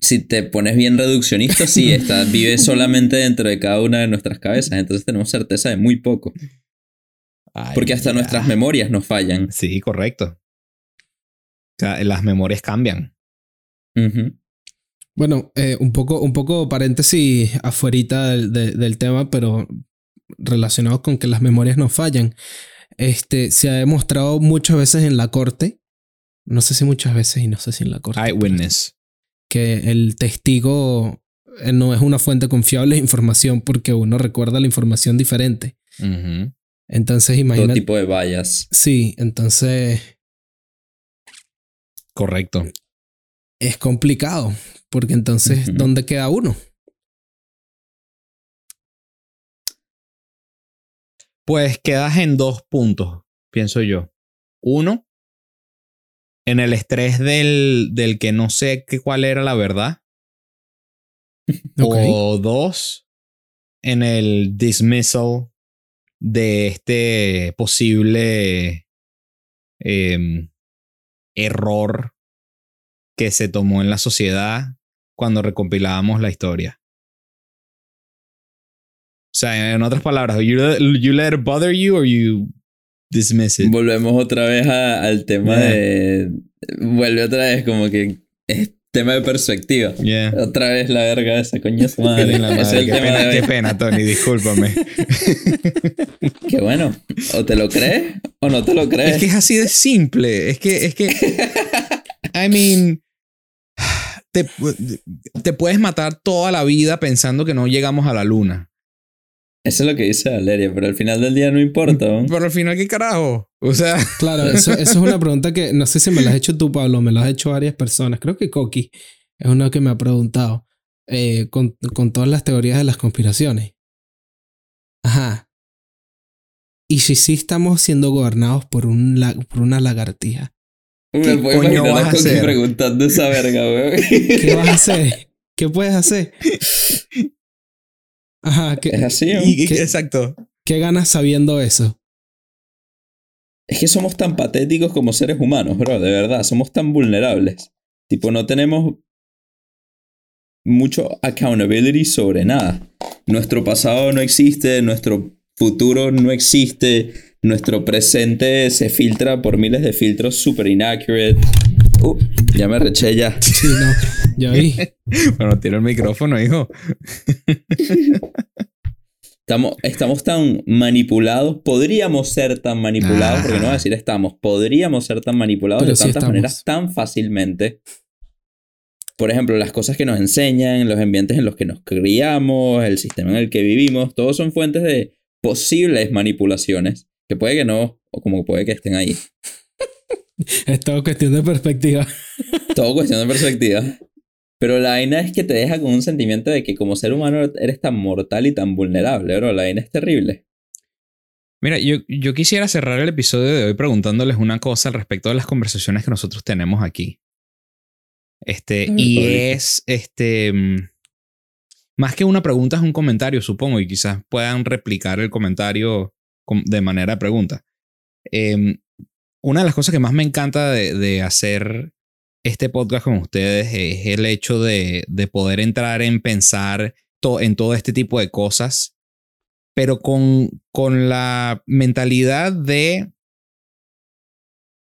S3: Si te pones bien reduccionista, sí, está, vive solamente dentro de cada una de nuestras cabezas. Entonces tenemos certeza de muy poco.
S2: Ay,
S3: Porque hasta
S2: ya.
S3: nuestras memorias nos fallan.
S2: Sí, correcto. O sea, las memorias cambian.
S1: Bueno, eh, un, poco, un poco paréntesis afuerita del, de- del tema, pero relacionado con que las memorias no fallan. Este, se ha demostrado muchas veces en la corte, no sé si muchas veces y no sé si en la corte.
S2: Eyewitness.
S1: Que el testigo eh, no es una fuente confiable de información porque uno recuerda la información diferente. Entonces,
S3: Todo
S1: imagínate.
S3: tipo de vallas.
S1: Sí, entonces
S2: Correcto.
S1: es complicado porque entonces. ¿dónde queda uno?
S2: Pues quedas en dos puntos, pienso yo. Uno, en el estrés del, del que no sé qué, cuál era la verdad. O dos, en el dismissal de este posible em, error que se tomó en la sociedad cuando recompilábamos la historia. O sea, en otras palabras, you, you let it bother you or you dismiss it.
S3: Volvemos otra vez a- al tema
S2: Yeah.
S3: de. Vuelve otra vez como que es tema de perspectiva.
S2: Yeah.
S3: Otra vez la verga de esa coño su madre.
S2: Qué
S3: Ese es
S2: madre,
S3: el
S2: qué
S3: tema
S2: pena,
S3: de
S2: qué pena, Tony, discúlpame.
S3: Que bueno, o te lo crees o no te lo crees.
S2: Es que es así de simple. Es que, es que. I mean. Te, te puedes matar toda la vida pensando que no llegamos a la luna.
S3: Eso es lo que dice Valeria, pero al final del día no importa. ¿no?
S2: Pero al final, ¿qué carajo? O sea.
S1: Claro, eso, eso es una pregunta que no sé si me la has hecho tú, Pablo, me la has hecho varias personas. Creo que Coqui es uno que me ha preguntado eh, con, con todas las teorías de las conspiraciones. Ajá. ¿Y si sí estamos siendo gobernados por, un la- por una lagartija?
S3: Me
S2: coño
S3: imaginar
S2: vas a hacer?
S3: preguntando esa verga, weón.
S1: ¿Qué vas a hacer? ¿Qué puedes hacer? Ajá,
S3: Es
S1: ¿qué,
S3: así, ¿no?
S2: y- y-
S1: ¿Qué?
S2: exacto.
S1: qué ganas sabiendo eso?
S3: Es que somos tan patéticos como seres humanos, bro, de verdad. Somos tan vulnerables. Tipo, no tenemos mucho accountability sobre nada. Nuestro pasado no existe, nuestro futuro no existe, nuestro presente se filtra por miles de filtros super inaccurate. Uh, ya me reché ya.
S1: Sí, no. Ya vi.
S2: Bueno, tiro el micrófono, hijo.
S3: Estamos, estamos tan manipulados, podríamos ser tan manipulados, porque no voy a decir estamos, podríamos ser tan manipulados
S1: Pero
S3: de
S1: sí
S3: tantas
S1: estamos.
S3: maneras tan fácilmente. por ejemplo, las cosas que nos enseñan, los ambientes en los que nos criamos, el sistema en el que vivimos, todos son fuentes de posibles manipulaciones, que puede que no, o como puede que estén ahí.
S1: Es todo cuestión de perspectiva.
S3: Todo cuestión de perspectiva. Pero la vaina es que te deja con un sentimiento de que como ser humano eres tan mortal y tan vulnerable, bro. La vaina es terrible.
S2: Mira, yo, yo quisiera cerrar el episodio de hoy preguntándoles una cosa al respecto de las conversaciones que nosotros tenemos aquí. Este, y es, este, mm, más que una pregunta es un comentario, supongo, y quizás puedan replicar el comentario com- de manera de pregunta. Em, una de las cosas que más me encanta de, de hacer este podcast con ustedes es el hecho de, de poder entrar en pensar en todo este tipo de cosas, pero con, con la mentalidad de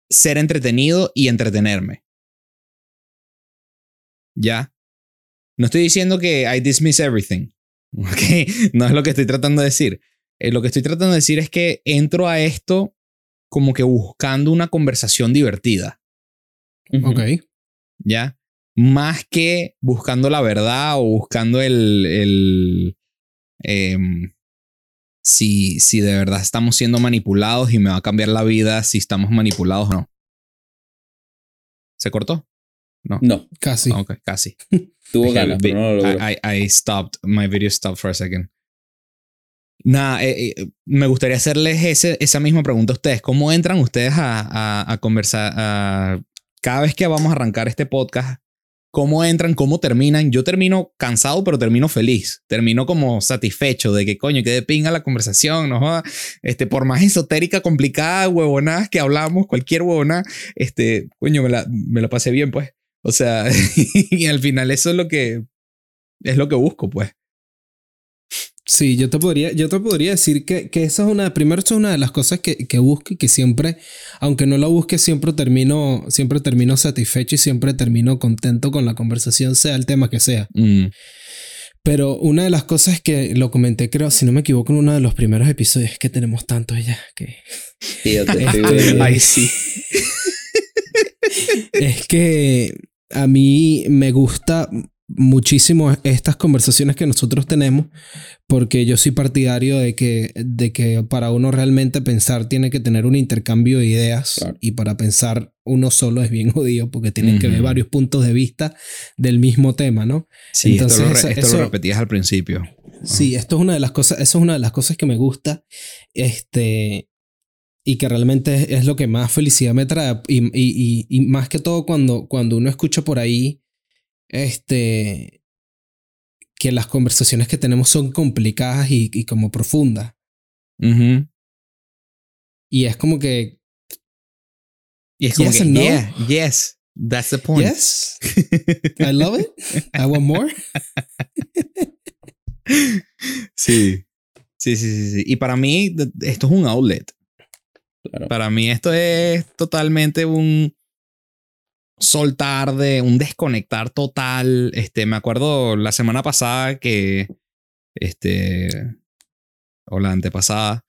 S2: ser entretenido y entretenerme. ¿Ya? No estoy diciendo que I dismiss everything. ¿ok? No es lo que estoy tratando de decir. Eh, lo que estoy tratando de decir es que entro a esto como que buscando una conversación divertida.
S3: Ujú.
S1: Ok.
S2: ¿ya? Más que buscando la verdad o buscando el, el em, si, si de verdad estamos siendo manipulados y me va a cambiar la vida si estamos manipulados o no. ¿Se cortó?
S3: No,
S1: Casi.
S2: Ok, casi.
S3: tuvo ganas, pero no lo logró.
S2: I, I- I stopped, my video stopped for a second. Nada, eh, eh, me gustaría hacerles ese- esa misma pregunta a ustedes. ¿Cómo entran ustedes a, a- a conversar? a- cada vez que vamos a arrancar este podcast, ¿cómo entran? ¿Cómo terminan? Yo termino cansado, pero termino feliz. Termino como satisfecho de que, coño, que de pinga la conversación, no. Este, por más esotérica, complicada, huevonadas que hablamos, cualquier huevonada, este, coño, me la, me la pasé bien, pues. O sea, y al final eso es lo que es lo que busco, pues.
S1: Sí, yo te podría, yo te podría decir que, que esa es una, primero eso es una de las cosas que, que busco y que siempre, aunque no la busque, siempre termino, siempre termino satisfecho y siempre termino contento con la conversación, sea el tema que sea.
S2: Mm,
S1: Pero una de las cosas que lo comenté, creo, si no me equivoco, en uno de los primeros episodios, es que tenemos tantos ya, que
S3: te estoy
S1: Este-.
S2: Ay, sí.
S1: es que a mí me gusta muchísimo estas conversaciones que nosotros tenemos porque yo soy partidario de que, de que para uno realmente pensar tiene que tener un intercambio de ideas
S3: Claro.
S1: y para pensar uno solo es bien jodido porque tienen que ver varios puntos de vista del mismo tema, ¿no?
S2: Sí,
S1: Entonces,
S2: esto, lo,
S1: eso-
S2: re- esto
S1: eso-
S2: lo repetías al principio.
S1: Sí, esto es una de las cosas, eso es una de las cosas que me gusta, este, y que realmente es, es lo que más felicidad me trae, y, y- y- y más que todo cuando, cuando uno escucha por ahí, este, que las conversaciones que tenemos son complicadas y, y como profundas, y es como que,
S2: Y es como
S1: Yes
S2: que,
S1: no.
S2: yeah, yes, that's the point.
S1: yes, I love it, I want more.
S2: Sí. Sí, sí, sí, sí. Y para mí, esto es un outlet.
S3: Claro.
S2: Para mí, esto es totalmente un soltar de un desconectar total. Este, me acuerdo la semana pasada que, este, o la antepasada,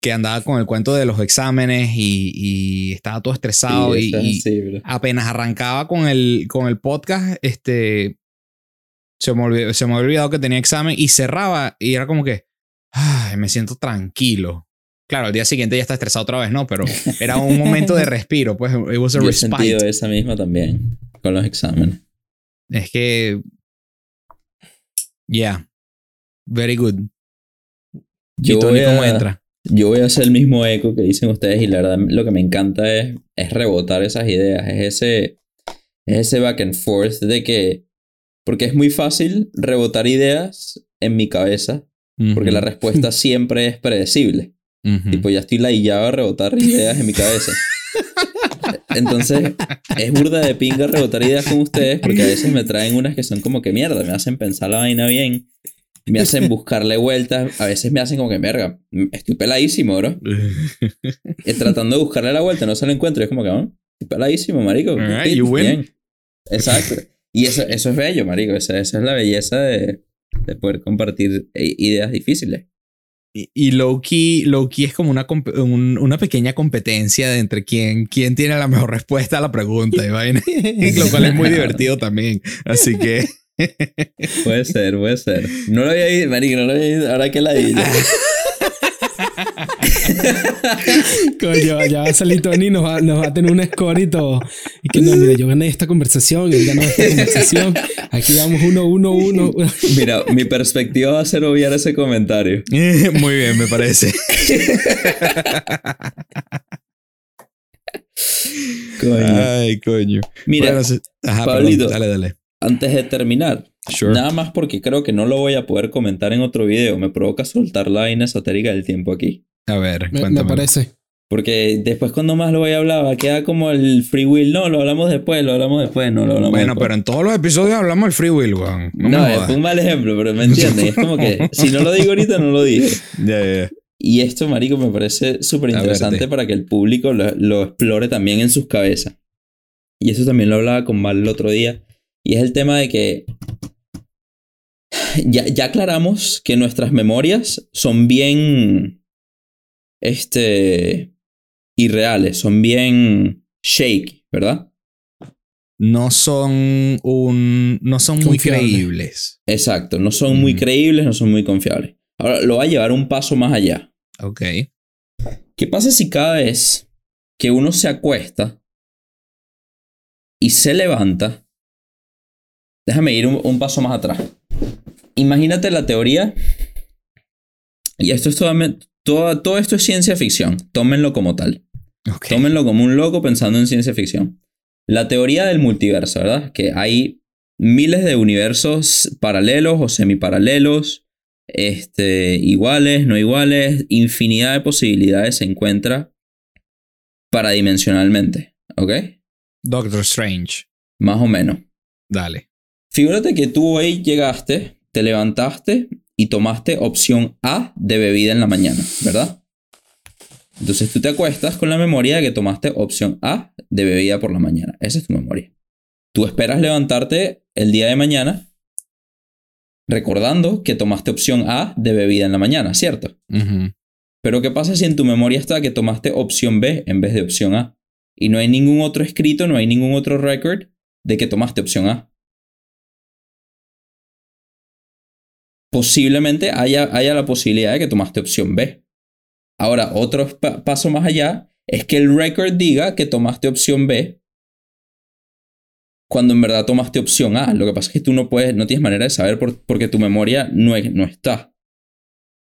S2: que andaba con el cuento de los exámenes y, y estaba todo estresado
S3: Sí,
S2: y, apenas arrancaba con el, con el podcast, este, se me, olvidó, se me había olvidado que tenía examen y cerraba y era como que, ay, me siento tranquilo. Claro, al día siguiente ya está estresado otra vez, ¿no? Pero era un momento de respiro, pues, it was a
S3: Yo he sentido
S2: respite.
S3: esa misma también con los exámenes.
S2: Es que, yeah, very good.
S3: Yo
S2: ¿Y Tony
S3: voy,
S2: cómo
S3: a,
S2: entra?
S3: yo voy a hacer el mismo eco que dicen ustedes y la verdad lo que me encanta es, es rebotar esas ideas, es ese, es ese back and forth de que, porque es muy fácil rebotar ideas en mi cabeza, porque la respuesta siempre es predecible.
S2: Ujú.
S3: Tipo, ya estoy ladillado a rebotar ideas en mi cabeza. Entonces, es burda de pinga rebotar ideas con ustedes porque a veces me traen unas que son como que mierda, me hacen pensar la vaina bien, me hacen buscarle vueltas, a veces me hacen como que verga, estoy peladísimo, bro. Y tratando de buscarle la vuelta, no se lo encuentro, y es como que, "Ah, estoy peladísimo, marico.
S2: Alright,
S3: Bien,
S2: you win.
S3: bien". Exacto. Y eso, eso es bello, marico, esa, esa es la belleza de, de poder compartir eh, ideas difíciles.
S2: Y, y Loki, Loki es como una, un- una pequeña competencia de entre quién, quién tiene la mejor respuesta a la pregunta. y lo cual es muy divertido también. Así que.
S3: Puede ser, puede ser. No lo había ido, marico, no lo había ido. Ahora que la di.
S1: Coño, ya va a salir Tony y nos va, nos va a tener un score y todo. Y que no, mira, yo gané esta conversación, él ganó esta conversación. Aquí vamos uno, uno, uno.
S3: Mira, mi perspectiva va a ser obviar ese comentario.
S2: muy bien, me parece.
S3: Coño.
S2: Ay, coño.
S3: Mira,
S2: Bueno, sí- ajá,
S3: Pablito.
S2: perdón, dale, dale.
S3: antes de terminar,
S2: Sure.
S3: nada más porque creo que no lo voy a poder comentar en otro video, me provoca soltar la vaina esotérica del tiempo aquí.
S2: A ver,
S1: Me, me parece.
S3: Porque después cuando más lo voy a hablar va a quedar como el free will. No, lo hablamos después, lo hablamos después, no lo hablamos
S2: Bueno,
S3: después.
S2: pero en todos los episodios hablamos del free will, weón. No,
S3: es un mal ejemplo, pero me entiendes. Es como que si no lo digo ahorita, no lo dije.
S2: Ya, ya, ya.
S3: Y esto, marico, me parece súper interesante para que el público lo, lo explore también en sus cabezas. Y eso también lo hablaba con Mal el otro día. Y es el tema de que ya, ya aclaramos que nuestras memorias son bien, este, irreales, son bien shake, ¿verdad?
S2: No son un. No son muy creíbles.
S3: Exacto, no son muy
S2: Mm.
S3: creíbles, no son muy confiables. Ahora, lo va a llevar un paso más allá.
S2: Ok.
S3: ¿Qué pasa si cada vez que uno se acuesta y se levanta, déjame ir un, un paso más atrás. Imagínate la teoría, y esto es totalmente- todo, todo esto es ciencia ficción, tómenlo como tal,
S2: Ok.
S3: tómenlo como un loco pensando en ciencia ficción. La teoría del multiverso, ¿verdad? Que hay miles de universos paralelos o semiparalelos, este, iguales, no iguales, infinidad de posibilidades se encuentra paradimensionalmente, ¿ok?
S2: Doctor Strange.
S3: Más o menos.
S2: Dale.
S3: Figúrate que tú hoy llegaste, te levantaste y tomaste opción A de bebida en la mañana, ¿verdad? Entonces tú te acuestas con la memoria de que tomaste opción A de bebida por la mañana. Esa es tu memoria. Tú esperas levantarte el día de mañana recordando que tomaste opción A de bebida en la mañana, ¿cierto? Pero ¿qué pasa si en tu memoria está que tomaste opción B en vez de opción A? Y no hay ningún otro escrito, no hay ningún otro record de que tomaste opción A. Posiblemente haya, haya la posibilidad de que tomaste opción B. Ahora, otro pa- paso más allá es que el record diga que tomaste opción B cuando en verdad tomaste opción A. Lo que pasa es que tú no puedes, no tienes manera de saber por- porque tu memoria no, es- no está.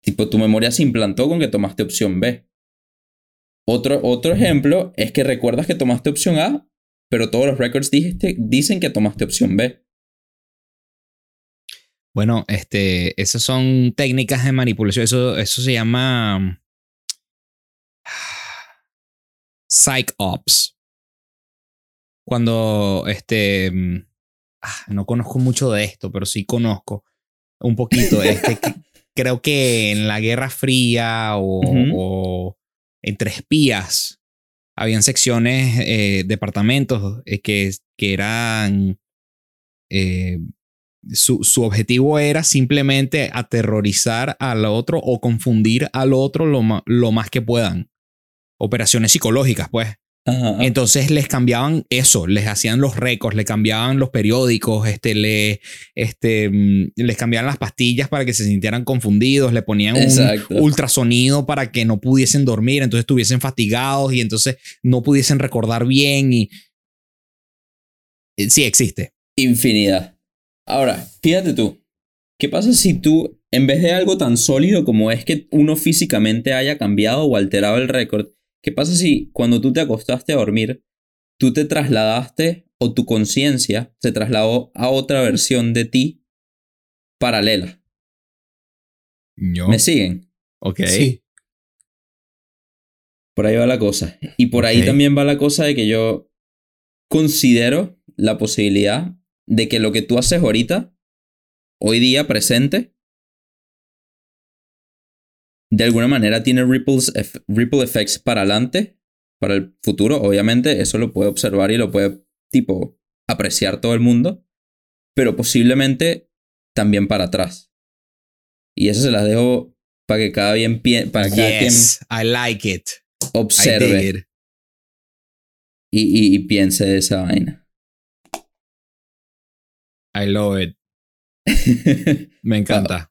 S3: Tipo, tu memoria se implantó con que tomaste opción B. Otro, otro ejemplo es que recuerdas que tomaste opción A, pero todos los records dicen que tomaste opción B.
S2: Bueno, este, esas son técnicas de manipulación. Eso, eso se llama psych ops. Cuando este, mm, ah, no conozco mucho de esto, pero sí conozco un poquito. Este, creo que en la Guerra Fría o entre espías habían secciones, eh, departamentos eh, que, que eran eh, su, su objetivo era simplemente aterrorizar al otro o confundir al otro lo, lo más que puedan. Operaciones psicológicas, pues.
S3: Ajá.
S2: Entonces les cambiaban eso, les hacían los récords, le cambiaban los periódicos, este, le, este, mm, les cambiaban las pastillas para que se sintieran confundidos, le ponían un ultrasonido para que no pudiesen dormir, entonces estuviesen fatigados y entonces no pudiesen recordar bien y... Eh, Sí, existe.
S3: Infinidad. Ahora, fíjate tú. ¿Qué pasa si tú, en vez de algo tan sólido como es que uno físicamente haya cambiado o alterado el récord, qué pasa si cuando tú te acostaste a dormir, tú te trasladaste o tu conciencia se trasladó a otra versión de ti paralela?
S2: Yo.
S3: ¿Me siguen?
S2: Ok.
S1: Sí.
S3: Por ahí va la cosa. Y por ahí también va la cosa de que yo considero la posibilidad de que lo que tú haces ahorita, hoy día presente, de alguna manera tiene ripples, ripple effects para adelante, para el futuro. Obviamente eso lo puede observar y lo puede, tipo, apreciar todo el mundo, pero posiblemente también para atrás. Y eso se las dejo Para que cada, bien para cada quien
S2: Yes, I like it. I
S3: observe
S2: it.
S3: y, y, y piense esa vaina.
S2: I love it. Me encanta.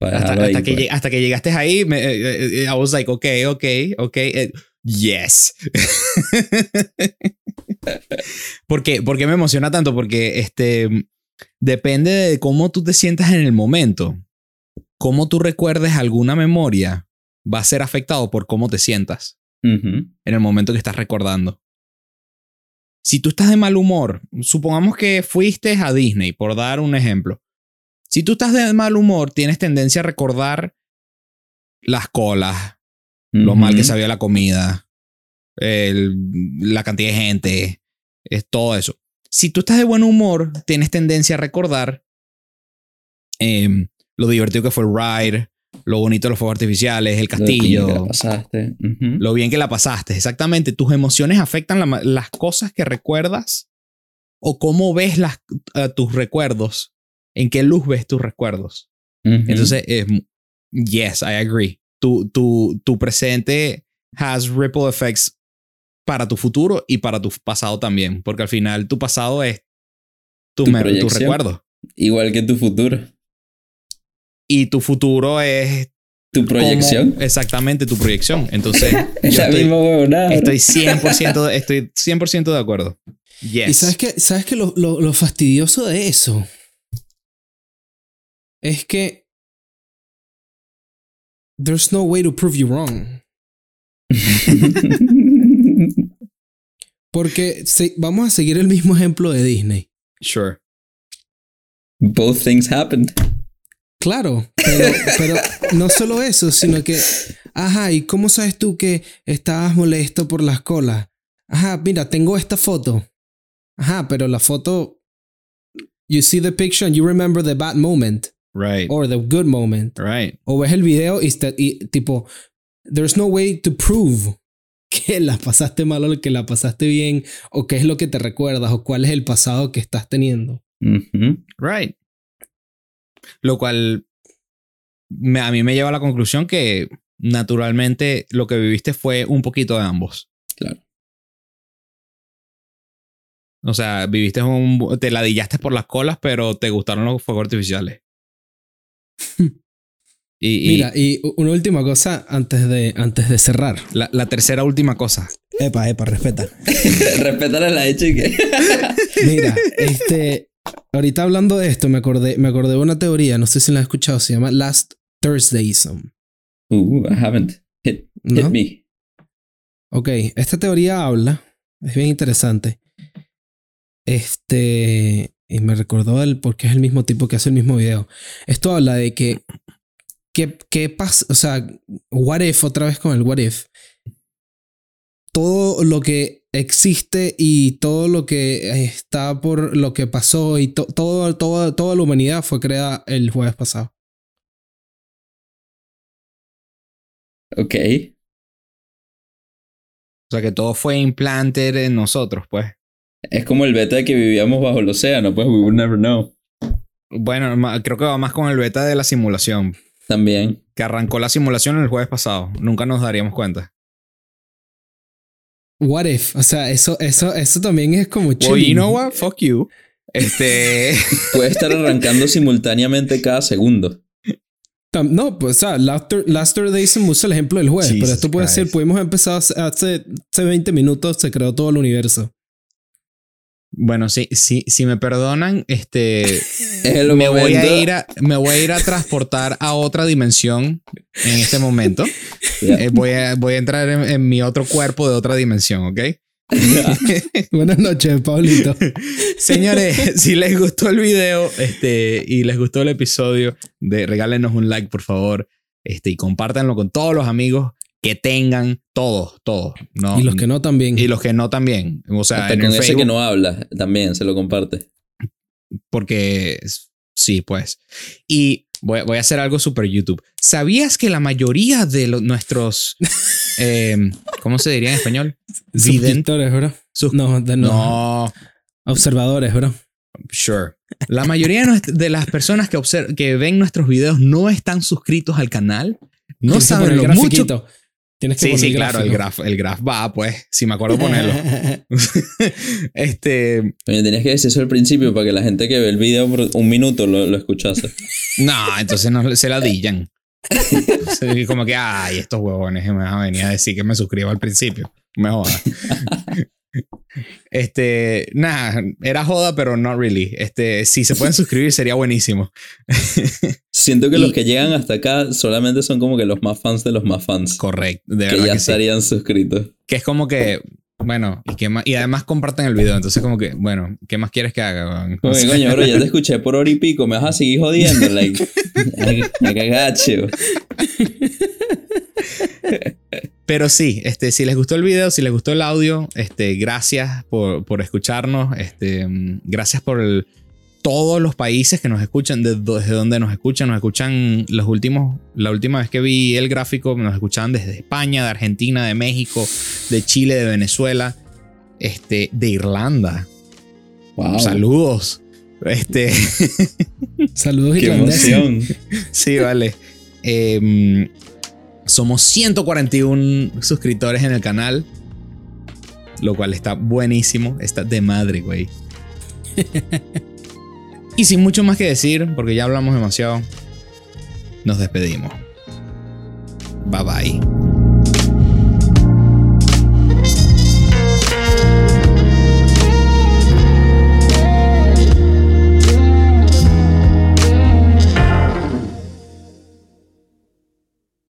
S3: Para
S2: hasta,
S3: dejarlo ahí,
S2: hasta que,
S3: pues.
S2: hasta que llegaste ahí, me, eh, eh, I was like, ok, ok, ok. eh, yes. ¿Por qué? ¿Por qué me emociona tanto? Porque este, depende de cómo tú te sientas en el momento. Cómo tú recuerdes alguna memoria va a ser afectado por cómo te sientas en el momento que estás recordando. Si tú estás de mal humor, supongamos que fuiste a Disney, por dar un ejemplo. Si tú estás de mal humor, tienes tendencia a recordar las colas, lo mal que sabía la comida, el- la cantidad de gente, es todo eso. Si tú estás de buen humor, tienes tendencia a recordar em, lo divertido que fue el ride, lo bonito de los fuegos artificiales, el
S3: Lo
S2: castillo,
S3: que la pasaste.
S2: Lo bien que la pasaste. Exactamente. Tus emociones afectan la las cosas que recuerdas o cómo ves las, eh, tus recuerdos. En qué luz ves tus recuerdos. Entonces, eh, yes, I agree. Tu, tu, tu presente has ripple effects para tu futuro y para tu pasado también. Porque al final tu pasado es tu,
S3: Tu
S2: tu recuerdo.
S3: Igual que tu futuro.
S2: Y tu futuro es...
S3: Tu proyección.
S2: exactamente, tu proyección. Entonces,
S3: Es
S2: yo
S3: la
S2: estoy-
S3: misma huevonada.
S2: Estoy 100%, de- estoy 100 de acuerdo. Yes.
S1: Y sabes que, sabes que lo, lo- lo fastidioso de eso es que there's no way to prove you wrong. Porque vamos a seguir el mismo ejemplo de Disney.
S2: Sure.
S3: Both things happened.
S1: Claro, pero, pero no solo eso, sino que, ajá, ¿y cómo sabes tú que estabas molesto por las colas? Ajá, mira, tengo esta foto. Ajá, pero la foto, you see the picture and you remember the bad moment
S2: Right.
S1: or the good moment.
S2: Right.
S1: O ves el video y, está- y tipo, there's no way to prove que la pasaste mal o que la pasaste bien o qué es lo que te recuerdas o cuál es el pasado que estás teniendo.
S3: Ujú.
S2: Right. Lo cual me- a mí me lleva a la conclusión que naturalmente lo que viviste fue un poquito de ambos.
S3: Claro.
S2: O sea, viviste un. Te ladillaste por las colas, pero te gustaron los fuegos artificiales. y, y
S1: Mira, y una última cosa antes de, antes de cerrar.
S2: la, la tercera última cosa.
S1: Epa, epa, respeta.
S3: Respetar a la hecha y que.
S1: Mira, este, ahorita hablando de esto, me acordé, me acordé de una teoría, no sé si la has escuchado, se llama Last Thursdayism.
S3: Uh, I haven't. Hit, hit
S1: ¿No?
S3: me.
S1: Ok, esta teoría habla, es bien interesante. Este, y me recordó el, porque es el mismo tipo que hace el mismo video. Esto habla de que, ¿qué, qué pasa? O sea, what if, otra vez con el what if. Todo lo que existe y todo lo que está por lo que pasó y to- todo, todo, toda la humanidad fue creada el jueves pasado.
S3: Ok.
S2: O sea, que todo fue implanted en nosotros, pues.
S3: Es como el beta de que vivíamos bajo el océano, pues we would never know.
S2: Bueno, creo que va más con el beta de la simulación.
S3: También.
S2: Que arrancó la simulación el jueves pasado. Nunca nos daríamos cuenta.
S1: What if, o sea, eso, eso, eso también es como
S2: Well,
S1: chilling.
S2: you know what? Fuck you. Este.
S3: Puede estar arrancando simultáneamente cada segundo.
S1: Tam- No, pues, o sea, Last, Thur- Last Thursday se usa el ejemplo del jueves, pero esto puede ser,
S2: Christ.
S1: pudimos empezar hace, hace hace 20 minutos, se creó todo el universo.
S2: Bueno, sí, sí, si me perdonan, este. Me voy a ir a, me voy a ir a transportar a otra dimensión en este momento.
S3: Ya.
S2: Eh, voy, a, voy a entrar en, en mi otro cuerpo de otra dimensión, ¿ok?
S1: Buenas noches, Pablito.
S2: Señores, si les gustó el video este, y les gustó el episodio, de, regálenos un like, por favor. Este, y compártanlo con todos los amigos que tengan, todos, todos. ¿no?
S1: y los que no también.
S2: Y los que no también. O sea,
S3: Hasta
S2: en
S3: con
S2: el
S3: ese
S2: Facebook,
S3: que no habla, también se lo comparte.
S2: porque sí, pues. Y voy, voy a hacer algo super YouTube. ¿Sabías que la mayoría de los- nuestros, eh, ¿cómo se diría en español?
S1: Suscriptores, bro.
S2: Sus-
S1: No, de- no.
S2: no,
S1: Observadores, bro.
S2: sure. La mayoría de, las personas que, obser- que ven nuestros videos no están suscritos al canal. No saben lo mucho.
S1: Tienes que
S2: Sí,
S1: poner
S2: sí, claro, el graph, el graph va, pues, si me acuerdo ponerlo. este,
S3: Oye, tenías que decir eso al principio para que la gente que ve el video por un minuto lo, lo escuchase.
S2: no, entonces no se la dillan. Como que, ay, estos huevones que me van a venir a decir que me suscribo al principio. Me joda. Este, nada, era joda, pero not really. Este, si se pueden suscribir sería buenísimo.
S3: Siento que
S2: Y-
S3: los que llegan hasta acá solamente son como que los más fans de los más fans.
S2: Correcto, de
S3: que
S2: verdad
S3: ya
S2: que sí.
S3: estarían suscritos.
S2: Que es como que, bueno, y, que más- y además comparten el video. Entonces, como que, bueno, ¿qué más quieres que haga?
S3: que, coño, bro, ya te escuché por hora y pico, me vas a seguir jodiendo, like. Me cagache.
S2: Pero sí, este, si les gustó el video, si les gustó el audio, este, gracias por, por escucharnos. Este, gracias por el- todos los países que nos escuchan, de- desde donde nos escuchan. Nos escuchan los últimos, la última vez que vi el gráfico, nos escuchaban desde España, de Argentina, de México, de Chile, de Venezuela, este, de Irlanda.
S3: Wow.
S2: Saludos. Este,
S1: Saludos
S3: Qué
S1: irlandeses.
S3: emoción.
S2: sí, vale. Em, somos 141 suscriptores en el canal. Lo cual está buenísimo. Está de madre, güey. y sin mucho más que decir, porque ya hablamos demasiado, nos despedimos. Bye bye.